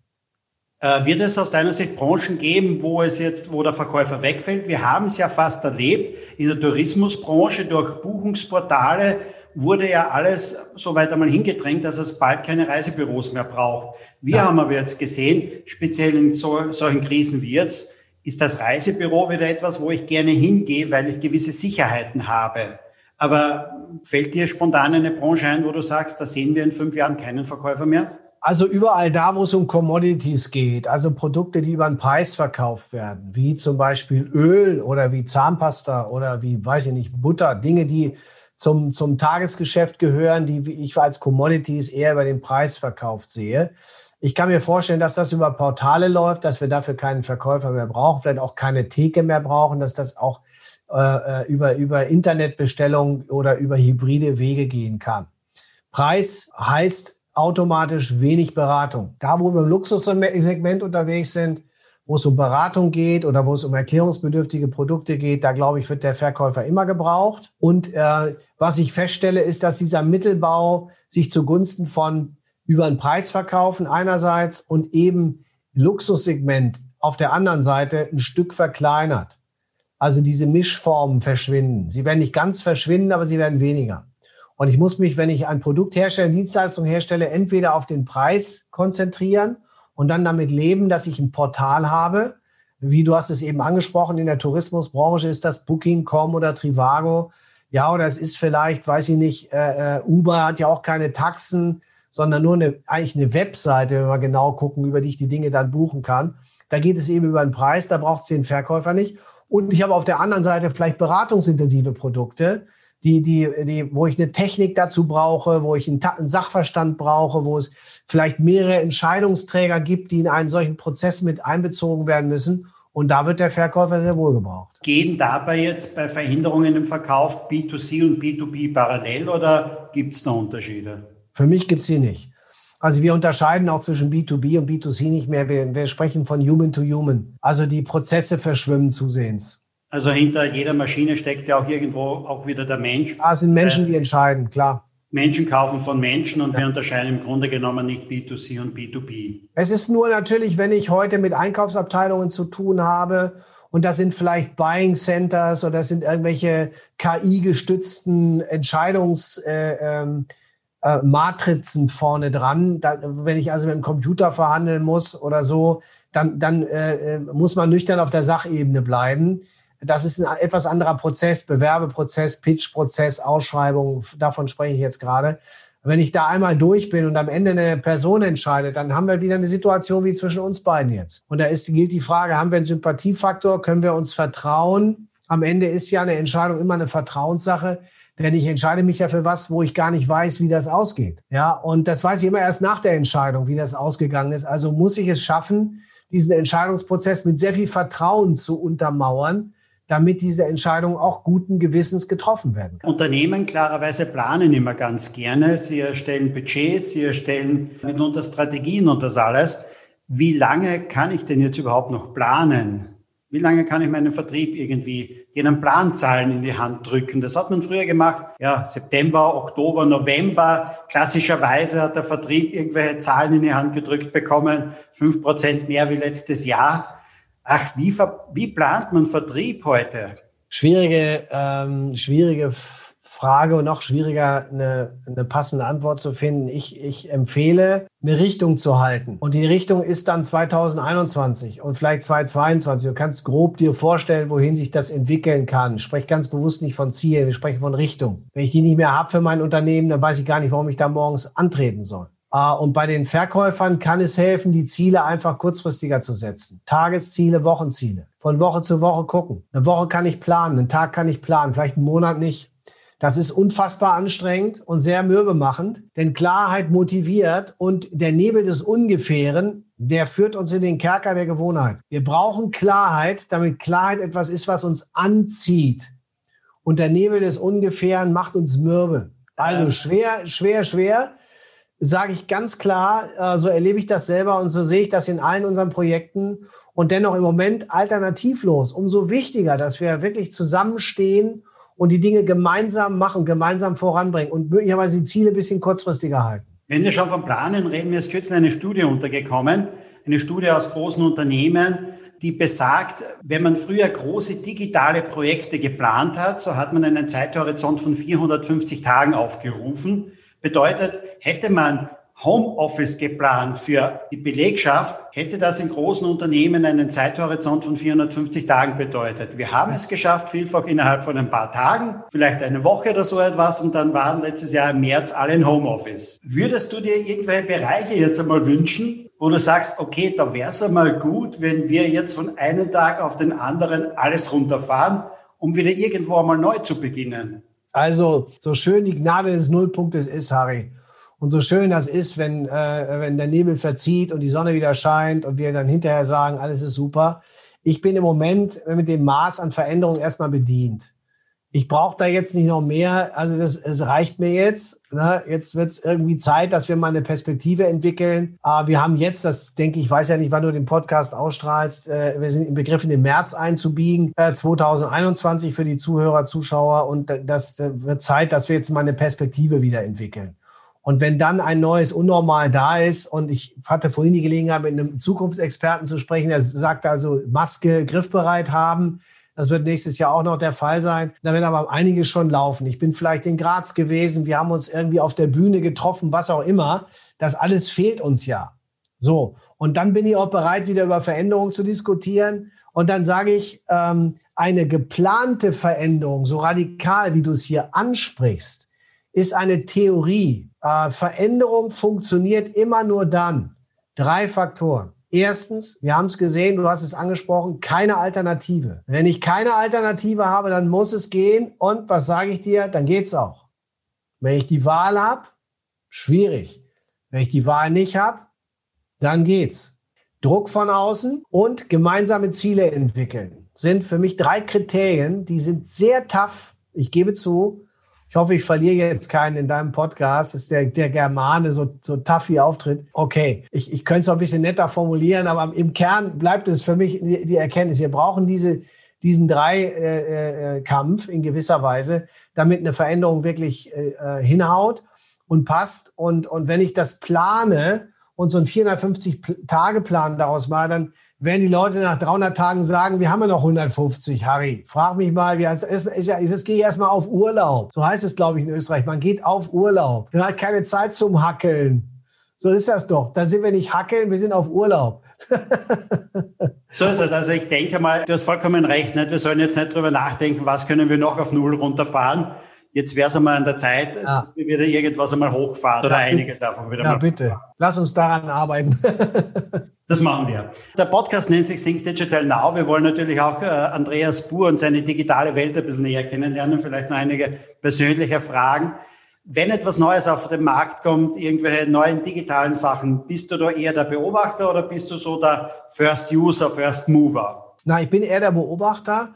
Äh, wird es aus deiner Sicht Branchen geben, wo es jetzt, wo der Verkäufer wegfällt? Wir haben es ja fast erlebt. In der Tourismusbranche durch Buchungsportale wurde ja alles so weit einmal hingedrängt, dass es bald keine Reisebüros mehr braucht. Wir ja. haben aber jetzt gesehen, speziell in so, solchen Krisen wie jetzt, ist das Reisebüro wieder etwas, wo ich gerne hingehe, weil ich gewisse Sicherheiten habe. Aber fällt dir spontan eine Branche ein, wo du sagst, da sehen wir in fünf Jahren keinen Verkäufer mehr?
Also überall da, wo es um Commodities geht, also Produkte, die über den Preis verkauft werden, wie zum Beispiel Öl oder wie Zahnpasta oder wie, weiß ich nicht, Butter, Dinge, die zum, zum Tagesgeschäft gehören, die ich als Commodities eher über den Preis verkauft sehe. Ich kann mir vorstellen, dass das über Portale läuft, dass wir dafür keinen Verkäufer mehr brauchen, vielleicht auch keine Theke mehr brauchen, dass das auch äh, äh über, über Internetbestellung oder über hybride Wege gehen kann. Preis heißt automatisch wenig Beratung. Da, wo wir im Luxussegment unterwegs sind, wo es um Beratung geht oder wo es um erklärungsbedürftige Produkte geht, da glaube ich, wird der Verkäufer immer gebraucht. Und äh, was ich feststelle, ist, dass dieser Mittelbau sich zugunsten von über den Preis verkaufen einerseits und eben Luxussegment auf der anderen Seite ein Stück verkleinert. Also diese Mischformen verschwinden. Sie werden nicht ganz verschwinden, aber sie werden weniger. Und ich muss mich, wenn ich ein Produkt herstelle, Dienstleistung herstelle, entweder auf den Preis konzentrieren und dann damit leben, dass ich ein Portal habe. Wie du hast es eben angesprochen, in der Tourismusbranche ist das Booking.com oder Trivago. Ja, oder es ist vielleicht, weiß ich nicht, äh, äh, Uber hat ja auch keine Taxen, sondern nur eine, eigentlich eine Webseite, wenn wir genau gucken, über die ich die Dinge dann buchen kann. Da geht es eben über den Preis, da braucht es den Verkäufer nicht. Und ich habe auf der anderen Seite vielleicht beratungsintensive Produkte, die, die, die, wo ich eine Technik dazu brauche, wo ich einen, einen Sachverstand brauche, wo es vielleicht mehrere Entscheidungsträger gibt, die in einen solchen Prozess mit einbezogen werden müssen. Und da wird der Verkäufer sehr wohl gebraucht.
Gehen dabei jetzt bei Veränderungen im Verkauf B2C und B2B parallel oder gibt es da Unterschiede?
Für mich gibt es sie nicht. Also wir unterscheiden auch zwischen B2B und B2C nicht mehr. Wir, wir sprechen von Human to Human. Also die Prozesse verschwimmen zusehends.
Also hinter jeder Maschine steckt ja auch irgendwo auch wieder der Mensch.
Ah, es sind Menschen, die entscheiden, klar.
Menschen kaufen von Menschen und ja. wir unterscheiden im Grunde genommen nicht B2C und B2B.
Es ist nur natürlich, wenn ich heute mit Einkaufsabteilungen zu tun habe und das sind vielleicht Buying Centers oder das sind irgendwelche KI-gestützten Entscheidungsmatrizen äh, ähm, äh, vorne dran. Da, wenn ich also mit dem Computer verhandeln muss oder so, dann, dann äh, äh muss man nüchtern auf der Sachebene bleiben. Das ist ein etwas anderer Prozess, Bewerbeprozess, Pitchprozess, Ausschreibung, davon spreche ich jetzt gerade. Wenn ich da einmal durch bin und am Ende eine Person entscheidet, dann haben wir wieder eine Situation wie zwischen uns beiden jetzt. Und da ist, gilt die Frage, haben wir einen Sympathiefaktor? Können wir uns vertrauen? Am Ende ist ja eine Entscheidung immer eine Vertrauenssache. Denn ich entscheide mich dafür was, wo ich gar nicht weiß, wie das ausgeht. Ja, und das weiß ich immer erst nach der Entscheidung, wie das ausgegangen ist. Also muss ich es schaffen, diesen Entscheidungsprozess mit sehr viel Vertrauen zu untermauern, damit diese Entscheidung auch guten Gewissens getroffen werden
kann. Unternehmen klarerweise planen immer ganz gerne. Sie erstellen Budgets, sie erstellen mitunter Strategien und das alles. Wie lange kann ich denn jetzt überhaupt noch planen? Wie lange kann ich meinen Vertrieb irgendwie denen Planzahlen in die Hand drücken? Das hat man früher gemacht. Ja, September, Oktober, November. Klassischerweise hat der Vertrieb irgendwelche Zahlen in die Hand gedrückt bekommen. Fünf Prozent mehr wie letztes Jahr. Ach, wie, wie plant man Vertrieb heute?
Schwierige, ähm, schwierige Frage und noch schwieriger, eine, eine passende Antwort zu finden. Ich, ich empfehle, eine Richtung zu halten. Und die Richtung ist dann 2021 und vielleicht 2022. Du kannst grob dir vorstellen, wohin sich das entwickeln kann. Ich spreche ganz bewusst nicht von Zielen, wir sprechen von Richtung. Wenn ich die nicht mehr habe für mein Unternehmen, dann weiß ich gar nicht, warum ich da morgens antreten soll. Ah, und bei den Verkäufern kann es helfen, die Ziele einfach kurzfristiger zu setzen. Tagesziele, Wochenziele. Von Woche zu Woche gucken. Eine Woche kann ich planen, einen Tag kann ich planen, vielleicht einen Monat nicht. Das ist unfassbar anstrengend und sehr mürbemachend, denn Klarheit motiviert und der Nebel des Ungefähren, der führt uns in den Kerker der Gewohnheit. Wir brauchen Klarheit, damit Klarheit etwas ist, was uns anzieht. Und der Nebel des Ungefähren macht uns mürbe. Also schwer, schwer, schwer sage ich ganz klar, äh, so erlebe ich das selber und so sehe ich das in allen unseren Projekten und dennoch im Moment alternativlos. Umso wichtiger, dass wir wirklich zusammenstehen und die Dinge gemeinsam machen, gemeinsam voranbringen und möglicherweise die Ziele ein bisschen kurzfristiger halten.
Wenn wir schon vom Planen reden, mir ist kürzlich eine Studie untergekommen, eine Studie aus großen Unternehmen, die besagt, wenn man früher große digitale Projekte geplant hat, so hat man einen Zeithorizont von 450 Tagen aufgerufen. Bedeutet, hätte man Homeoffice geplant für die Belegschaft, hätte das in großen Unternehmen einen Zeithorizont von 450 Tagen bedeutet. Wir haben es geschafft, vielfach innerhalb von ein paar Tagen, vielleicht eine Woche oder so etwas, und dann waren letztes Jahr im März alle in Homeoffice. Würdest du dir irgendwelche Bereiche jetzt einmal wünschen, wo du sagst, okay, da wäre es einmal gut, wenn wir jetzt von einem Tag auf den anderen alles runterfahren, um wieder irgendwo einmal neu zu beginnen?
Also, so schön die Gnade des Nullpunktes ist, Harry, und so schön das ist, wenn, äh, wenn der Nebel verzieht und die Sonne wieder scheint und wir dann hinterher sagen, alles ist super. Ich bin im Moment mit dem Maß an Veränderung erstmal bedient ich brauche da jetzt nicht noch mehr. Also das, es reicht mir jetzt. Ne? Jetzt wird es irgendwie Zeit, dass wir mal eine Perspektive entwickeln. Aber wir haben jetzt, das denke ich, weiß ja nicht, wann du den Podcast ausstrahlst. Äh, wir sind im Begriff, in den März einzubiegen, äh, 2021 für die Zuhörer, Zuschauer. Und das äh, wird Zeit, dass wir jetzt mal eine Perspektive wieder entwickeln. Und wenn dann ein neues Unnormal da ist, und ich hatte vorhin die Gelegenheit, mit einem Zukunftsexperten zu sprechen, der sagt also, Maske griffbereit haben, das wird nächstes Jahr auch noch der Fall sein. Da werden aber einige schon laufen. Ich bin vielleicht in Graz gewesen. Wir haben uns irgendwie auf der Bühne getroffen, was auch immer. Das alles fehlt uns ja. So. Und dann bin ich auch bereit, wieder über Veränderungen zu diskutieren. Und dann sage ich, ähm, eine geplante Veränderung, so radikal, wie du es hier ansprichst, ist eine Theorie. Äh, Veränderung funktioniert immer nur dann. Drei Faktoren. Erstens, wir haben es gesehen, du hast es angesprochen, keine Alternative. Wenn ich keine Alternative habe, dann muss es gehen. Und was sage ich dir? Dann geht's auch. Wenn ich die Wahl habe, schwierig. Wenn ich die Wahl nicht habe, dann geht's. Druck von außen und gemeinsame Ziele entwickeln sind für mich drei Kriterien, die sind sehr tough. Ich gebe zu, Ich hoffe, ich verliere jetzt keinen in deinem Podcast. Das ist der, der Germane so, so tough wie auftritt. Okay, ich, ich könnte es noch ein bisschen netter formulieren, aber im Kern bleibt es für mich die, die Erkenntnis. Wir brauchen diese, diesen Drei-Kampf äh, äh, in gewisser Weise, damit eine Veränderung wirklich äh, äh hinhaut und passt. Und, und wenn ich das plane und so einen 450-Tage-Plan daraus mache, dann werden die Leute nach 300 Tagen sagen, wir haben ja noch 150, Harry. Frag mich mal, wie heißt es? Ist ja, es gehe erstmal auf Urlaub. So heißt es, glaube ich, in Österreich. Man geht auf Urlaub. Man hat keine Zeit zum Hackeln. So ist das doch. Dann sind wir nicht hackeln, wir sind auf Urlaub.
so ist es. Also ich denke mal, du hast vollkommen recht. Nicht? Wir sollen jetzt nicht drüber nachdenken, was können wir noch auf Null runterfahren. Jetzt wäre es einmal an der Zeit, ja. dass wir wieder irgendwas einmal hochfahren oder ja, einiges einfach wieder
ja, mal. Ja, bitte. Lass uns daran arbeiten.
Das machen wir. Der Podcast nennt sich Think Digital Now. Wir wollen natürlich auch äh, Andreas Buhr und seine digitale Welt ein bisschen näher kennenlernen, vielleicht noch einige persönliche Fragen. Wenn etwas Neues auf den Markt kommt, irgendwelche neuen digitalen Sachen, bist du da eher der Beobachter oder bist du so der First User, First Mover?
Na, ich bin eher der Beobachter.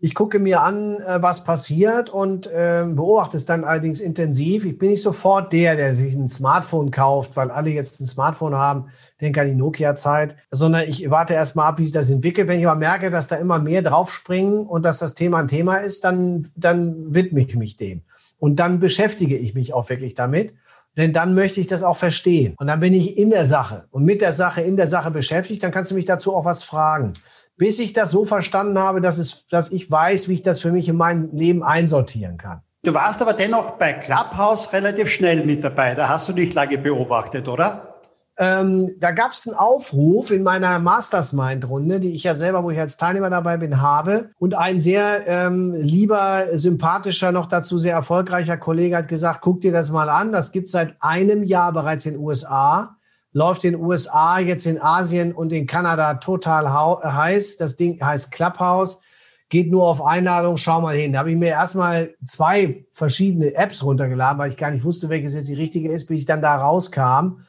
Ich gucke mir an, äh, was passiert und äh, beobachte es dann allerdings intensiv. Ich bin nicht sofort der, der sich ein Smartphone kauft, weil alle jetzt ein Smartphone haben, denke an die Nokia-Zeit, sondern ich warte erst mal ab, wie sich das entwickelt. Wenn ich aber merke, dass da immer mehr draufspringen und dass das Thema ein Thema ist, dann, dann widme ich mich dem. Und dann beschäftige ich mich auch wirklich damit. Denn dann möchte ich das auch verstehen. Und dann bin ich in der Sache und mit der Sache, in der Sache beschäftigt. Dann kannst du mich dazu auch was fragen bis ich das so verstanden habe, dass, es, dass ich weiß, wie ich das für mich in mein Leben einsortieren kann.
Du warst aber dennoch bei Clubhouse relativ schnell mit dabei. Da hast du dich lange beobachtet, oder?
Ähm, da gab es einen Aufruf in meiner Mastersmind-Runde, die ich ja selber, wo ich als Teilnehmer dabei bin, habe. Und ein sehr ähm, lieber, sympathischer, noch dazu sehr erfolgreicher Kollege hat gesagt, guck dir das mal an. Das gibt seit einem Jahr bereits in den USA läuft in den USA, jetzt in Asien und in Kanada total heiß. Das Ding heißt Clubhouse, geht nur auf Einladung, schau mal hin. Da habe ich mir erstmal zwei verschiedene Apps runtergeladen, weil ich gar nicht wusste, welches jetzt die richtige ist, bis ich dann da rauskam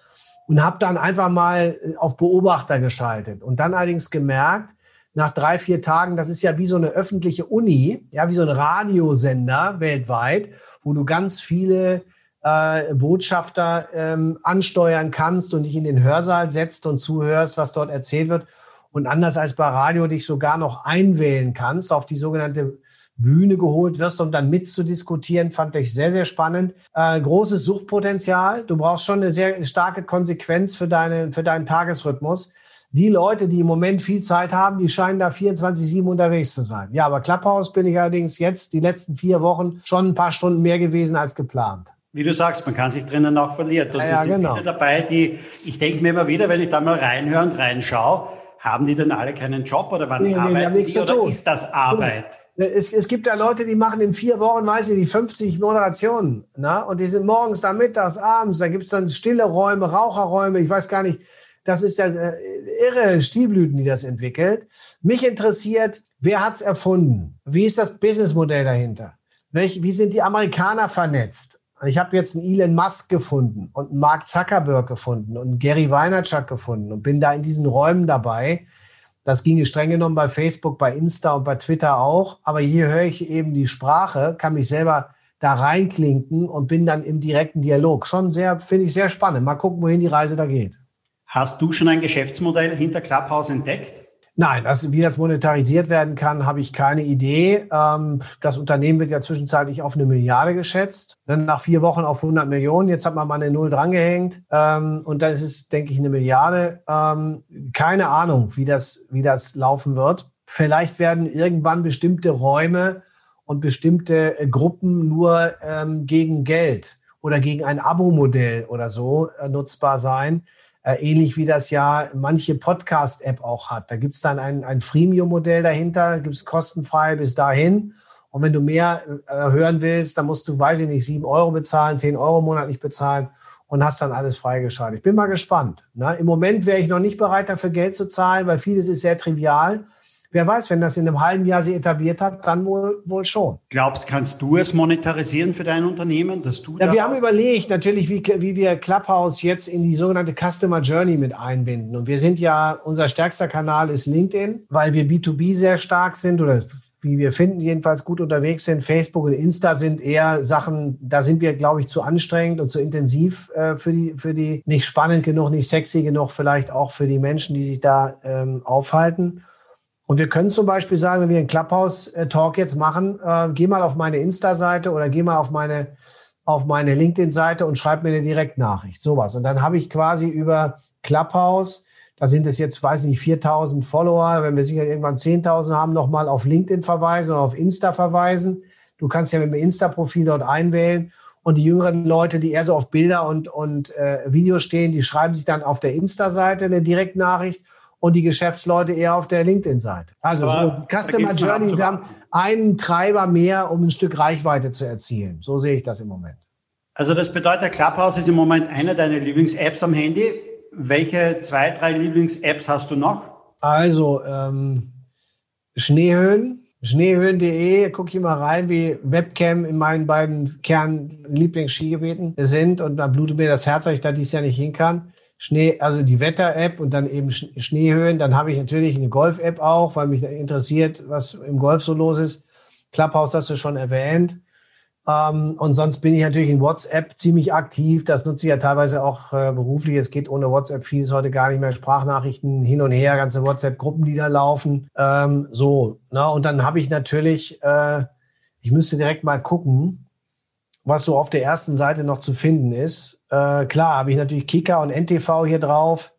und habe dann einfach mal äh, auf Beobachter geschaltet und dann allerdings gemerkt, nach drei, vier Tagen, das ist ja wie so eine öffentliche Uni, ja, wie so ein Radiosender weltweit, wo du ganz viele äh, Botschafter ähm, ansteuern kannst und dich in den Hörsaal setzt und zuhörst, was dort erzählt wird. Und anders als bei Radio dich sogar noch einwählen kannst, auf die sogenannte Bühne geholt wirst, um dann mitzudiskutieren, fand ich sehr, sehr spannend. Äh, großes Suchtpotenzial. Du brauchst schon eine sehr starke Konsequenz für, deine, für deinen Tagesrhythmus. Die Leute, die im Moment viel Zeit haben, die scheinen da 24-7 unterwegs zu sein. Ja, aber Clubhouse bin ich allerdings jetzt die letzten vier Wochen schon ein paar Stunden mehr gewesen als geplant
wie du sagst, man kann sich drinnen auch verlieren. Und
ja, ja,
sind
genau.
viele dabei, die, ich denke mir immer wieder, wenn ich da mal reinhöre und reinschaue, haben die denn alle keinen Job oder wann nee, arbeiten nee, die, oder tun. ist das Arbeit?
Es, es gibt ja Leute, die machen in vier Wochen, weiß ich nicht, 50 Moderationen. Na? Und die sind morgens, da mittags, abends, da gibt es dann stille Räume, Raucherräume, ich weiß gar nicht. Das ist ja äh, irre Stilblüten, die das entwickelt. Mich interessiert, wer hat's erfunden? Wie ist das Businessmodell dahinter? Welch, wie sind die Amerikaner vernetzt? Ich habe jetzt einen Elon Musk gefunden und einen Mark Zuckerberg gefunden und einen Gary Vaynerchuk gefunden und bin da in diesen Räumen dabei. Das ginge streng genommen bei Facebook, bei Insta und bei Twitter auch. Aber hier höre ich eben die Sprache, kann mich selber da reinklinken und bin dann im direkten Dialog. Schon sehr, finde ich sehr spannend. Mal gucken, wohin die Reise da geht.
Hast du schon ein Geschäftsmodell hinter Clubhouse entdeckt?
Nein, das, wie das monetarisiert werden kann, habe ich keine Idee. Ähm, das Unternehmen wird ja zwischenzeitlich auf eine Milliarde geschätzt. Dann nach vier Wochen auf 100 Millionen. Jetzt hat man mal eine Null drangehängt. Ähm, und dann ist es, denke ich, eine Milliarde. Ähm, keine Ahnung, wie das, wie das laufen wird. Vielleicht werden irgendwann bestimmte Räume und bestimmte äh, Gruppen nur ähm, gegen Geld oder gegen ein Abo-Modell oder so äh, nutzbar sein. Äh, ähnlich wie das ja manche Podcast-App auch hat. Da gibt es dann ein, ein Freemium-Modell dahinter, gibt es kostenfrei bis dahin. Und wenn du mehr äh, hören willst, dann musst du, weiß ich nicht, sieben Euro bezahlen, zehn Euro monatlich bezahlen und hast dann alles freigeschaltet. Ich bin mal gespannt. Ne? Im Moment wäre ich noch nicht bereit, dafür Geld zu zahlen, weil vieles ist sehr trivial. Wer weiß, wenn das in einem halben Jahr sich etabliert hat, dann wohl, wohl schon.
Glaubst, kannst du es monetarisieren für dein Unternehmen, dass du
Ja, wir haben überlegt, natürlich, wie, wie wir Clubhouse jetzt in die sogenannte Customer Journey mit einbinden. Und wir sind ja, unser stärkster Kanal ist LinkedIn, weil wir B2B sehr stark sind oder wie wir finden, jedenfalls gut unterwegs sind. Facebook und Insta sind eher Sachen, da sind wir, glaube ich, zu anstrengend und zu intensiv äh, für die, für die, nicht spannend genug, nicht sexy genug, vielleicht auch für die Menschen, die sich da ähm, aufhalten. Und wir können zum Beispiel sagen, wenn wir einen Clubhouse-Talk jetzt machen, äh, geh mal auf meine Insta-Seite oder geh mal auf meine, auf meine LinkedIn-Seite und schreib mir eine Direktnachricht. Sowas. Und dann habe ich quasi über Clubhouse da sind es jetzt, weiß nicht, 4000 Follower. Wenn wir sicher irgendwann 10.000 haben, nochmal auf LinkedIn verweisen oder auf Insta verweisen. Du kannst ja mit dem Insta-Profil dort einwählen. Und die jüngeren Leute, die eher so auf Bilder und, und äh, Videos stehen, die schreiben sich dann auf der Insta-Seite eine Direktnachricht und die Geschäftsleute eher auf der LinkedIn-Seite. Also so die Customer Journey, wir haben einen Treiber mehr, um ein Stück Reichweite zu erzielen. So sehe ich das im Moment.
Also das bedeutet, Clubhouse ist im Moment eine deiner Lieblings-Apps am Handy. Welche zwei, drei Lieblings-Apps hast du noch?
Also, ähm, Schneehöhen, schneehöhen.de, gucke ich mal rein, wie Webcam in meinen beiden Kern-Lieblings-Skigebieten sind und da blutet mir das Herz, dass ich da dieses Jahr nicht hin kann. Schnee, also die Wetter-App und dann eben Schneehöhen. Dann habe ich natürlich eine Golf-App auch, weil mich interessiert, was im Golf so los ist. Clubhouse hast du schon erwähnt. Ähm, und sonst bin ich natürlich in WhatsApp ziemlich aktiv. Das nutze ich ja teilweise auch äh, beruflich. Es geht ohne WhatsApp vieles heute gar nicht mehr. Sprachnachrichten hin und her, ganze WhatsApp-Gruppen, die da laufen. Ähm, so, na, und dann habe ich natürlich, äh, ich müsste direkt mal gucken, was so auf der ersten Seite noch zu finden ist. Äh, klar, habe ich natürlich Kika und NTV hier drauf.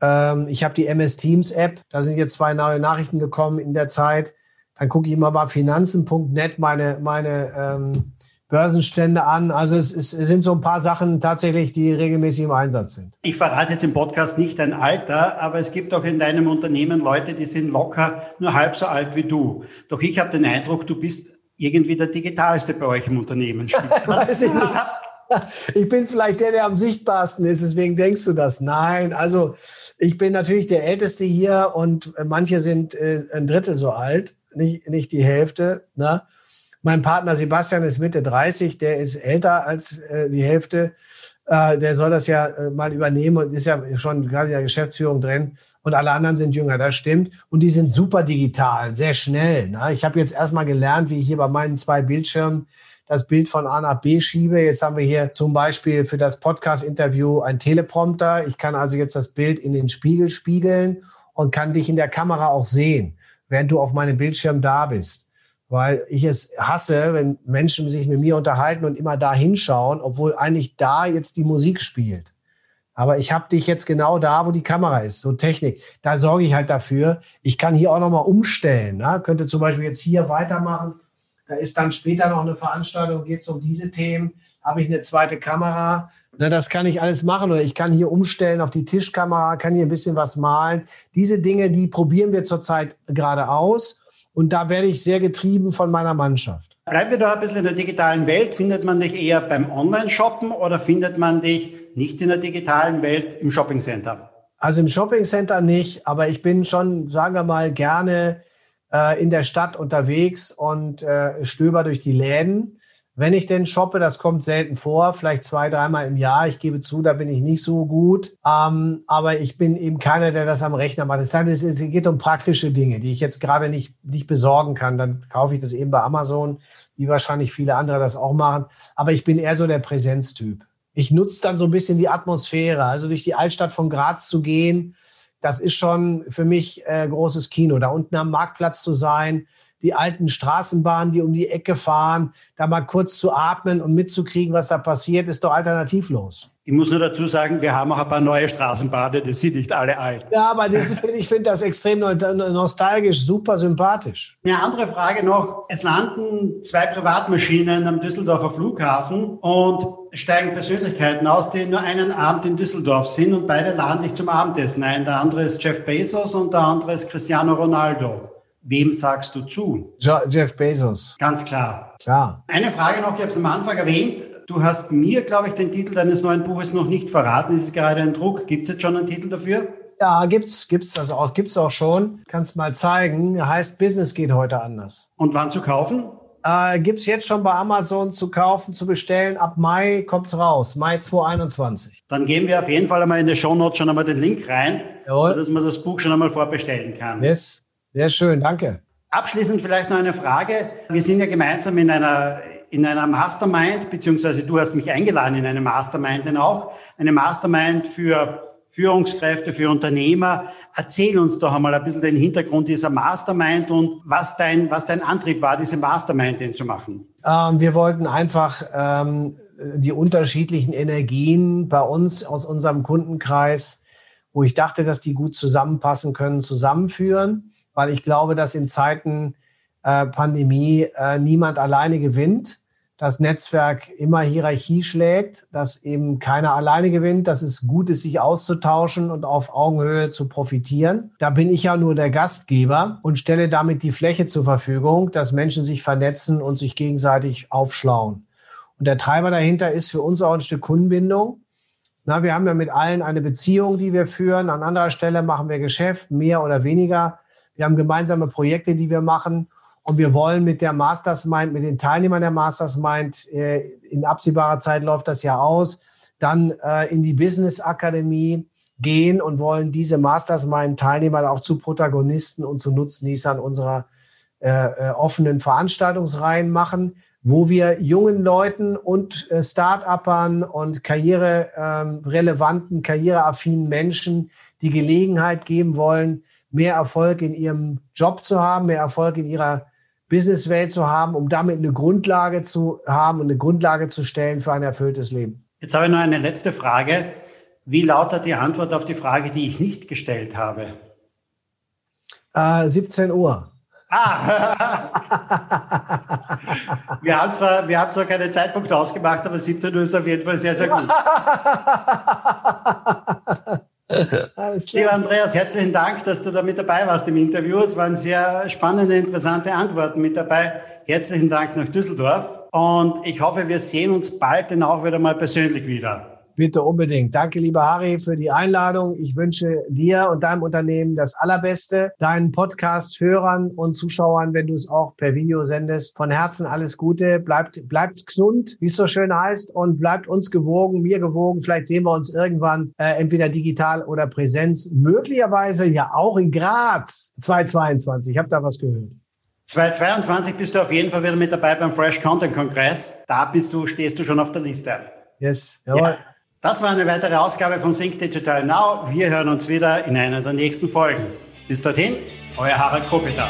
Ähm, ich habe die MS Teams App. Da sind jetzt zwei neue Nachrichten gekommen in der Zeit. Dann gucke ich immer bei finanzen.net meine, meine ähm, Börsenstände an. Also es, es, sind so ein paar Sachen tatsächlich, die regelmäßig im Einsatz sind.
Ich verrate jetzt im Podcast nicht dein Alter, aber es gibt auch in deinem Unternehmen Leute, die sind locker nur halb so alt wie du. Doch ich habe den Eindruck, du bist irgendwie der Digitalste bei euch im Unternehmen.
Weiß ich, nicht. ich bin vielleicht der, der am sichtbarsten ist, deswegen denkst du das. Nein, also ich bin natürlich der Älteste hier und manche sind äh, ein Drittel so alt nicht, nicht die Hälfte. Ne? Mein Partner Sebastian ist Mitte 30, der ist älter als äh, die Hälfte. Äh, der soll das ja äh, mal übernehmen und ist ja schon gerade in der Geschäftsführung drin. Und alle anderen sind jünger, das stimmt. Und die sind super digital, sehr schnell. Ne? Ich habe jetzt erstmal gelernt, wie ich hier bei meinen zwei Bildschirmen das Bild von A nach B schiebe. Jetzt haben wir hier zum Beispiel für das Podcast-Interview ein Teleprompter. Ich kann also jetzt das Bild in den Spiegel spiegeln und kann dich in der Kamera auch sehen während du auf meinem Bildschirm da bist. Weil ich es hasse, wenn Menschen sich mit mir unterhalten und immer da hinschauen, obwohl eigentlich da jetzt die Musik spielt. Aber ich habe dich jetzt genau da, wo die Kamera ist, so Technik. Da sorge ich halt dafür. Ich kann hier auch nochmal umstellen. Ne? Könnte zum Beispiel jetzt hier weitermachen. Da ist dann später noch eine Veranstaltung, geht es um diese Themen. Habe ich eine zweite Kamera na, das kann ich alles machen oder ich kann hier umstellen auf die Tischkamera, kann hier ein bisschen was malen. Diese Dinge, die probieren wir zurzeit gerade aus und da werde ich sehr getrieben von meiner Mannschaft.
Bleiben wir da ein bisschen in der digitalen Welt. Findet man dich eher beim Online-Shoppen oder findet man dich nicht in der digitalen Welt im Shoppingcenter?
Also im Shoppingcenter nicht, aber ich bin schon, sagen wir mal, gerne äh, in der Stadt unterwegs und äh, stöber durch die Läden. Wenn ich denn shoppe, das kommt selten vor, vielleicht zwei, dreimal im Jahr. Ich gebe zu, da bin ich nicht so gut. Ähm, aber ich bin eben keiner, der das am Rechner macht. Es, geht um praktische Dinge, die ich jetzt gerade nicht, nicht besorgen kann. Dann kaufe ich das eben bei Amazon, wie wahrscheinlich viele andere das auch machen. Aber ich bin eher so der Präsenztyp. Ich nutze dann so ein bisschen die Atmosphäre. Also durch die Altstadt von Graz zu gehen, das ist schon für mich äh, großes Kino. Da unten am Marktplatz zu sein, die alten Straßenbahnen, die um die Ecke fahren, da mal kurz zu atmen und mitzukriegen, was da passiert, ist doch alternativlos.
Ich muss nur dazu sagen, wir haben auch ein paar neue Straßenbahnen, die sind nicht alle alt.
Ja, aber das, ich finde das extrem nostalgisch, super sympathisch.
Eine andere Frage noch. Es landen zwei Privatmaschinen am Düsseldorfer Flughafen und steigen Persönlichkeiten aus, die nur einen Abend in Düsseldorf sind und beide laden dich zum Abendessen ein. Der andere ist Jeff Bezos und der andere ist Cristiano Ronaldo. Wem sagst du zu?
Jeff Bezos.
Ganz klar.
Klar.
Eine Frage noch, ich habe es am Anfang erwähnt. Du hast mir, glaube ich, den Titel deines neuen Buches noch nicht verraten. Es ist gerade ein Druck. Gibt es jetzt schon einen Titel dafür?
Ja, gibt's, gibt's also auch, gibt's auch schon. Kannst mal zeigen. Heißt Business geht heute anders.
Und wann zu kaufen?
Äh, gibt's jetzt schon bei Amazon zu kaufen, zu bestellen. Ab Mai kommt's raus. Mai 2021.
Dann geben wir auf jeden Fall einmal in der Show Notes schon einmal den Link rein, Jawohl. sodass man das Buch schon einmal vorbestellen kann.
Yes. Sehr schön, danke.
Abschließend vielleicht noch eine Frage. Wir sind ja gemeinsam in einer, in einer Mastermind, beziehungsweise du hast mich eingeladen in eine Mastermind denn auch. Eine Mastermind für Führungskräfte, für Unternehmer. Erzähl uns doch einmal ein bisschen den Hintergrund dieser Mastermind und was dein, was dein Antrieb war, diese Mastermind denn zu machen.
Ähm, wir wollten einfach ähm, die unterschiedlichen Energien bei uns aus unserem Kundenkreis, wo ich dachte, dass die gut zusammenpassen können, zusammenführen, weil ich glaube, dass in Zeiten äh, Pandemie äh, niemand alleine gewinnt das Netzwerk immer Hierarchie schlägt, dass eben keiner alleine gewinnt, dass es gut ist, sich auszutauschen und auf Augenhöhe zu profitieren. Da bin ich ja nur der Gastgeber und stelle damit die Fläche zur Verfügung, dass Menschen sich vernetzen und sich gegenseitig aufschlauen. Und der Treiber dahinter ist für uns auch ein Stück Kundenbindung. Na, wir haben ja mit allen eine Beziehung, die wir führen. An anderer Stelle machen wir Geschäft, mehr oder weniger. Wir haben gemeinsame Projekte, die wir machen. Und wir wollen mit der Mastersmind, mit den Teilnehmern der Mastersmind, äh, in absehbarer Zeit läuft das ja aus, dann äh, in die Business Akademie gehen und wollen diese Mastersmind-Teilnehmer auch zu Protagonisten und zu Nutznießern unserer äh, äh, offenen Veranstaltungsreihen machen, wo wir jungen Leuten und äh, Start-Uppern und karriererelevanten, ähm, karriereaffinen Menschen die Gelegenheit geben wollen, mehr Erfolg in ihrem Job zu haben, mehr Erfolg in ihrer Businesswelt zu haben, um damit eine Grundlage zu haben und eine Grundlage zu stellen für ein erfülltes Leben.
Jetzt habe ich noch eine letzte Frage. Wie lautet die Antwort auf die Frage, die ich nicht gestellt habe?
Äh, 17 Uhr.
Ah! wir, haben zwar, wir haben zwar keine Zeitpunkte ausgemacht, aber 17 Uhr ist auf jeden Fall sehr, sehr gut. Lieber Andreas, herzlichen Dank, dass du da mit dabei warst im Interview. Es waren sehr spannende, interessante Antworten mit dabei. Herzlichen Dank nach Düsseldorf und ich hoffe, wir sehen uns bald dann auch wieder mal persönlich wieder.
Bitte unbedingt. Danke, lieber Harry, für die Einladung. Ich wünsche dir und deinem Unternehmen das Allerbeste, deinen Podcast-Hörern und Zuschauern, wenn du es auch per Video sendest. Von Herzen alles Gute. Bleibt, bleibt's gesund, wie es so schön heißt, und bleibt uns gewogen, mir gewogen. Vielleicht sehen wir uns irgendwann äh, entweder digital oder Präsenz. Möglicherweise ja auch in Graz 2022. Ich habe da was gehört.
2022 bist du auf jeden Fall wieder mit dabei beim Fresh Content Kongress. Da bist du, stehst du schon auf der Liste.
Yes, jawohl. Ja.
Das war eine weitere Ausgabe von Sync Digital Now. Wir hören uns wieder in einer der nächsten Folgen. Bis dorthin, euer Harald Kopita.